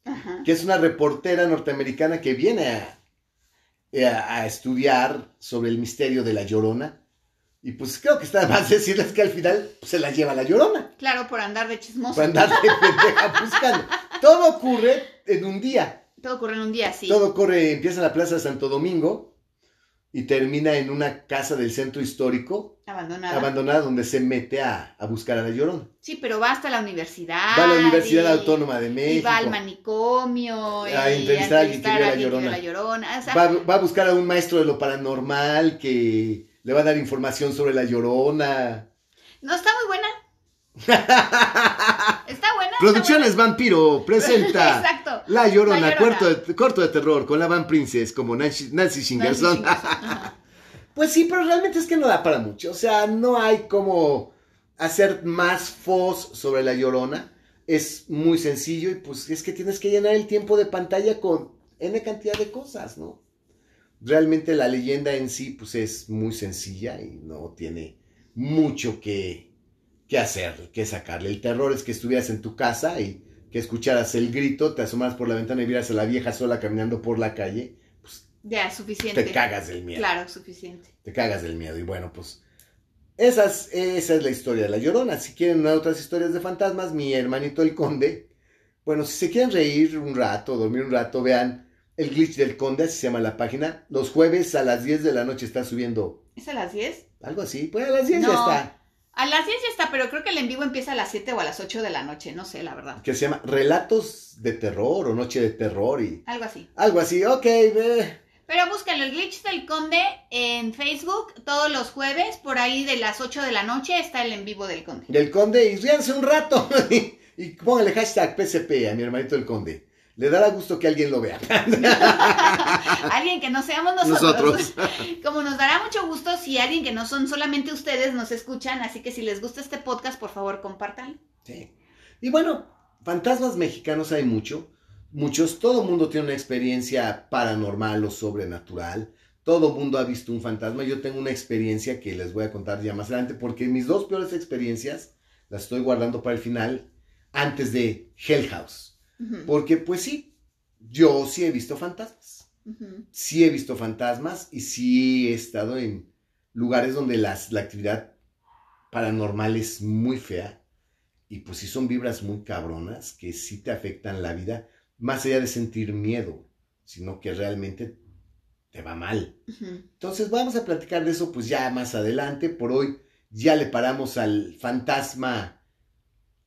que es una reportera norteamericana que viene a, a estudiar sobre el misterio de la llorona y pues creo que está de más [laughs] decirles que al final se la lleva la llorona. Claro, por andar de chismoso. Por andar de pendeja buscando. Todo ocurre en un día. Todo ocurre en un día, sí. Todo ocurre, empieza en la Plaza de Santo Domingo y termina en una casa del centro histórico. Abandonada. Abandonada, donde se mete a, buscar a la llorona. Sí, pero va hasta la universidad. Va a la Universidad Autónoma de México. Y va al manicomio. A entrevistar a alguien que vio la llorona. va, va a buscar a un maestro de lo paranormal que le va a dar información sobre la llorona. No, está muy buena. [laughs] Producciones Vampiro presenta [laughs] Exacto, La Llorona, Corto, de, terror con la Van Princess como Nancy, Nancy Shingerson. [laughs] pues sí, pero realmente es que no da para mucho. O sea, no hay como hacer más fos sobre la Llorona. Es muy sencillo y pues es que tienes que llenar el tiempo de pantalla con N cantidad de cosas, ¿no? realmente la leyenda en sí pues es muy sencilla y no tiene mucho que, que hacer, que sacarle. El terror es que estuvieras en tu casa y que escucharas el grito, te asomaras por la ventana y vieras a la vieja sola caminando por la calle, pues Ya, suficiente. te cagas del miedo. Claro, suficiente. Te cagas del miedo. Y bueno, pues esas, esa es la historia de La Llorona. Si quieren otras historias de fantasmas, mi hermanito el conde. Bueno, si se quieren reír un rato, dormir un rato, vean el glitch del conde, así se llama la página. Los jueves a las 10 de la noche está subiendo ¿Es a las 10? algo así. Pues a las 10 ya está. A las 10 ya está, pero creo que el en vivo empieza a las 7 o a las 8 de la noche, no sé, la verdad. Que se llama Relatos de Terror o Noche de Terror y Algo así. algo así. Ok, ve. Pero búscalo, el glitch del conde en Facebook todos los jueves, por ahí de las 8 de la noche está el en vivo del conde. Del conde y ríanse un rato. [laughs] y póngale hashtag PCP a mi hermanito el conde. Le dará gusto que alguien lo vea. [laughs] alguien que no seamos nosotros. Nosotros. [laughs] Como nos dará mucho gusto si alguien que no son solamente ustedes nos escuchan, así que si les gusta este podcast, por favor, compártanlo. Sí. Y bueno, fantasmas mexicanos hay mucho, muchos. Todo mundo tiene una experiencia paranormal o sobrenatural. Todo mundo ha visto un fantasma. Yo tengo una experiencia que les voy a contar ya más adelante, porque mis dos peores experiencias las estoy guardando para el final, antes de Hell House. Porque pues sí, yo sí he visto fantasmas. Sí he visto fantasmas y sí he estado en lugares donde las, la actividad paranormal es muy fea. Y pues sí son vibras muy cabronas que sí te afectan la vida, más allá de sentir miedo, sino que realmente te va mal. Entonces vamos a platicar de eso pues ya más adelante. Por hoy ya le paramos al fantasma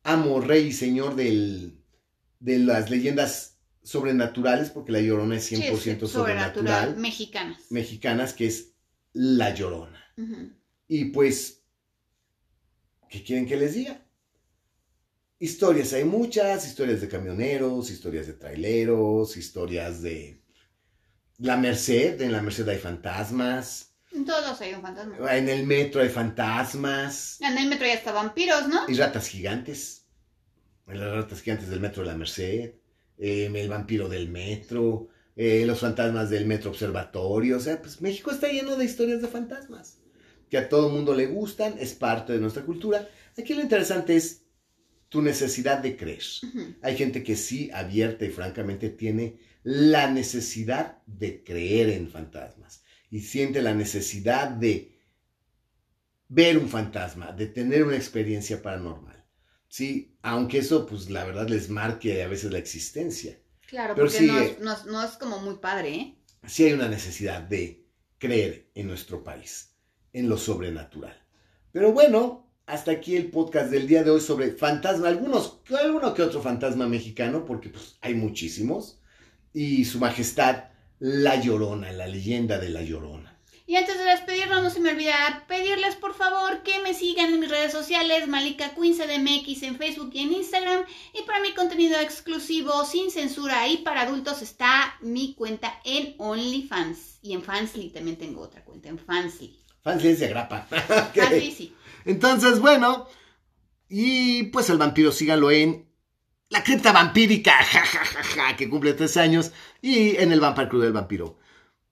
amo, rey y señor del, de las leyendas sobrenaturales, porque la llorona es 100% Sí, es sobrenatural, mexicanas. mexicanas, que es la llorona. Y pues, ¿qué quieren que les diga? Historias hay muchas, historias de camioneros, historias de traileros, historias de la Merced, en la Merced hay fantasmas, En todos hay un fantasma. en el metro hay fantasmas En el metro ya hasta vampiros, ¿no? y ratas gigantes, las ratas gigantes del metro de la Merced, eh, el vampiro del metro, eh, los fantasmas del metro observatorio, o sea, pues México está lleno de historias de fantasmas que a todo mundo le gustan, es parte de nuestra cultura. Aquí lo interesante es tu necesidad de creer. Hay gente que sí, abierta y francamente, tiene la necesidad de creer en fantasmas y siente la necesidad de ver un fantasma, de tener una experiencia paranormal. Sí, aunque eso, pues la verdad les marque a veces la existencia. Claro, Pero porque sí, no, es- no es- no es como muy padre, ¿eh? Sí hay una necesidad de creer en nuestro país, en lo sobrenatural. Pero bueno, hasta aquí el podcast del día de hoy sobre fantasma, algunos, alguno que otro fantasma mexicano, porque pues, hay muchísimos, y su majestad, la Llorona, la leyenda de la Llorona. Y antes de despedirnos, no se me olvida pedirles por favor que me sigan en mis redes sociales, Malika Queen CDMX en Facebook y en Instagram. Y para mi contenido exclusivo, sin censura y para adultos, está mi cuenta en OnlyFans. Y en Fansly también tengo otra cuenta, en Fansly. Fans de grapa. [laughs] Ok. Fansly sí. Entonces, bueno, y pues el vampiro síganlo en la cripta vampírica, ja, ja, ja, ja, que cumple tres años, y en el Vampire Crew del Vampiro.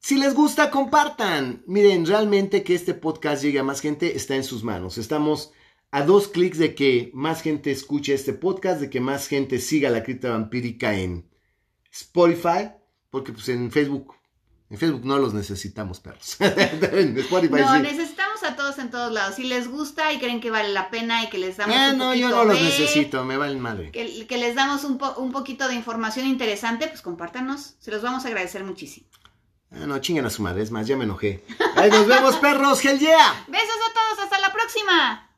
Si les gusta, compartan. Miren, realmente que este podcast llegue a más gente está en sus manos. Estamos a dos clics de que más gente escuche este podcast, de que más gente siga la cripta vampírica en Spotify, porque pues en Facebook, en Facebook no los necesitamos, perros. [laughs] en Spotify No, sí. necesitamos a todos en todos lados. Si les gusta y creen que vale la pena y que les damos Ah, un no, yo no los de- necesito, me valen madre. Que, que les damos un, po- un poquito de información interesante, pues compártanos. Se los vamos a agradecer muchísimo. Ah, no, chingan a su madre, es más, ya me enojé. Ahí nos vemos, perros, hell yeah. Besos a todos, hasta la próxima.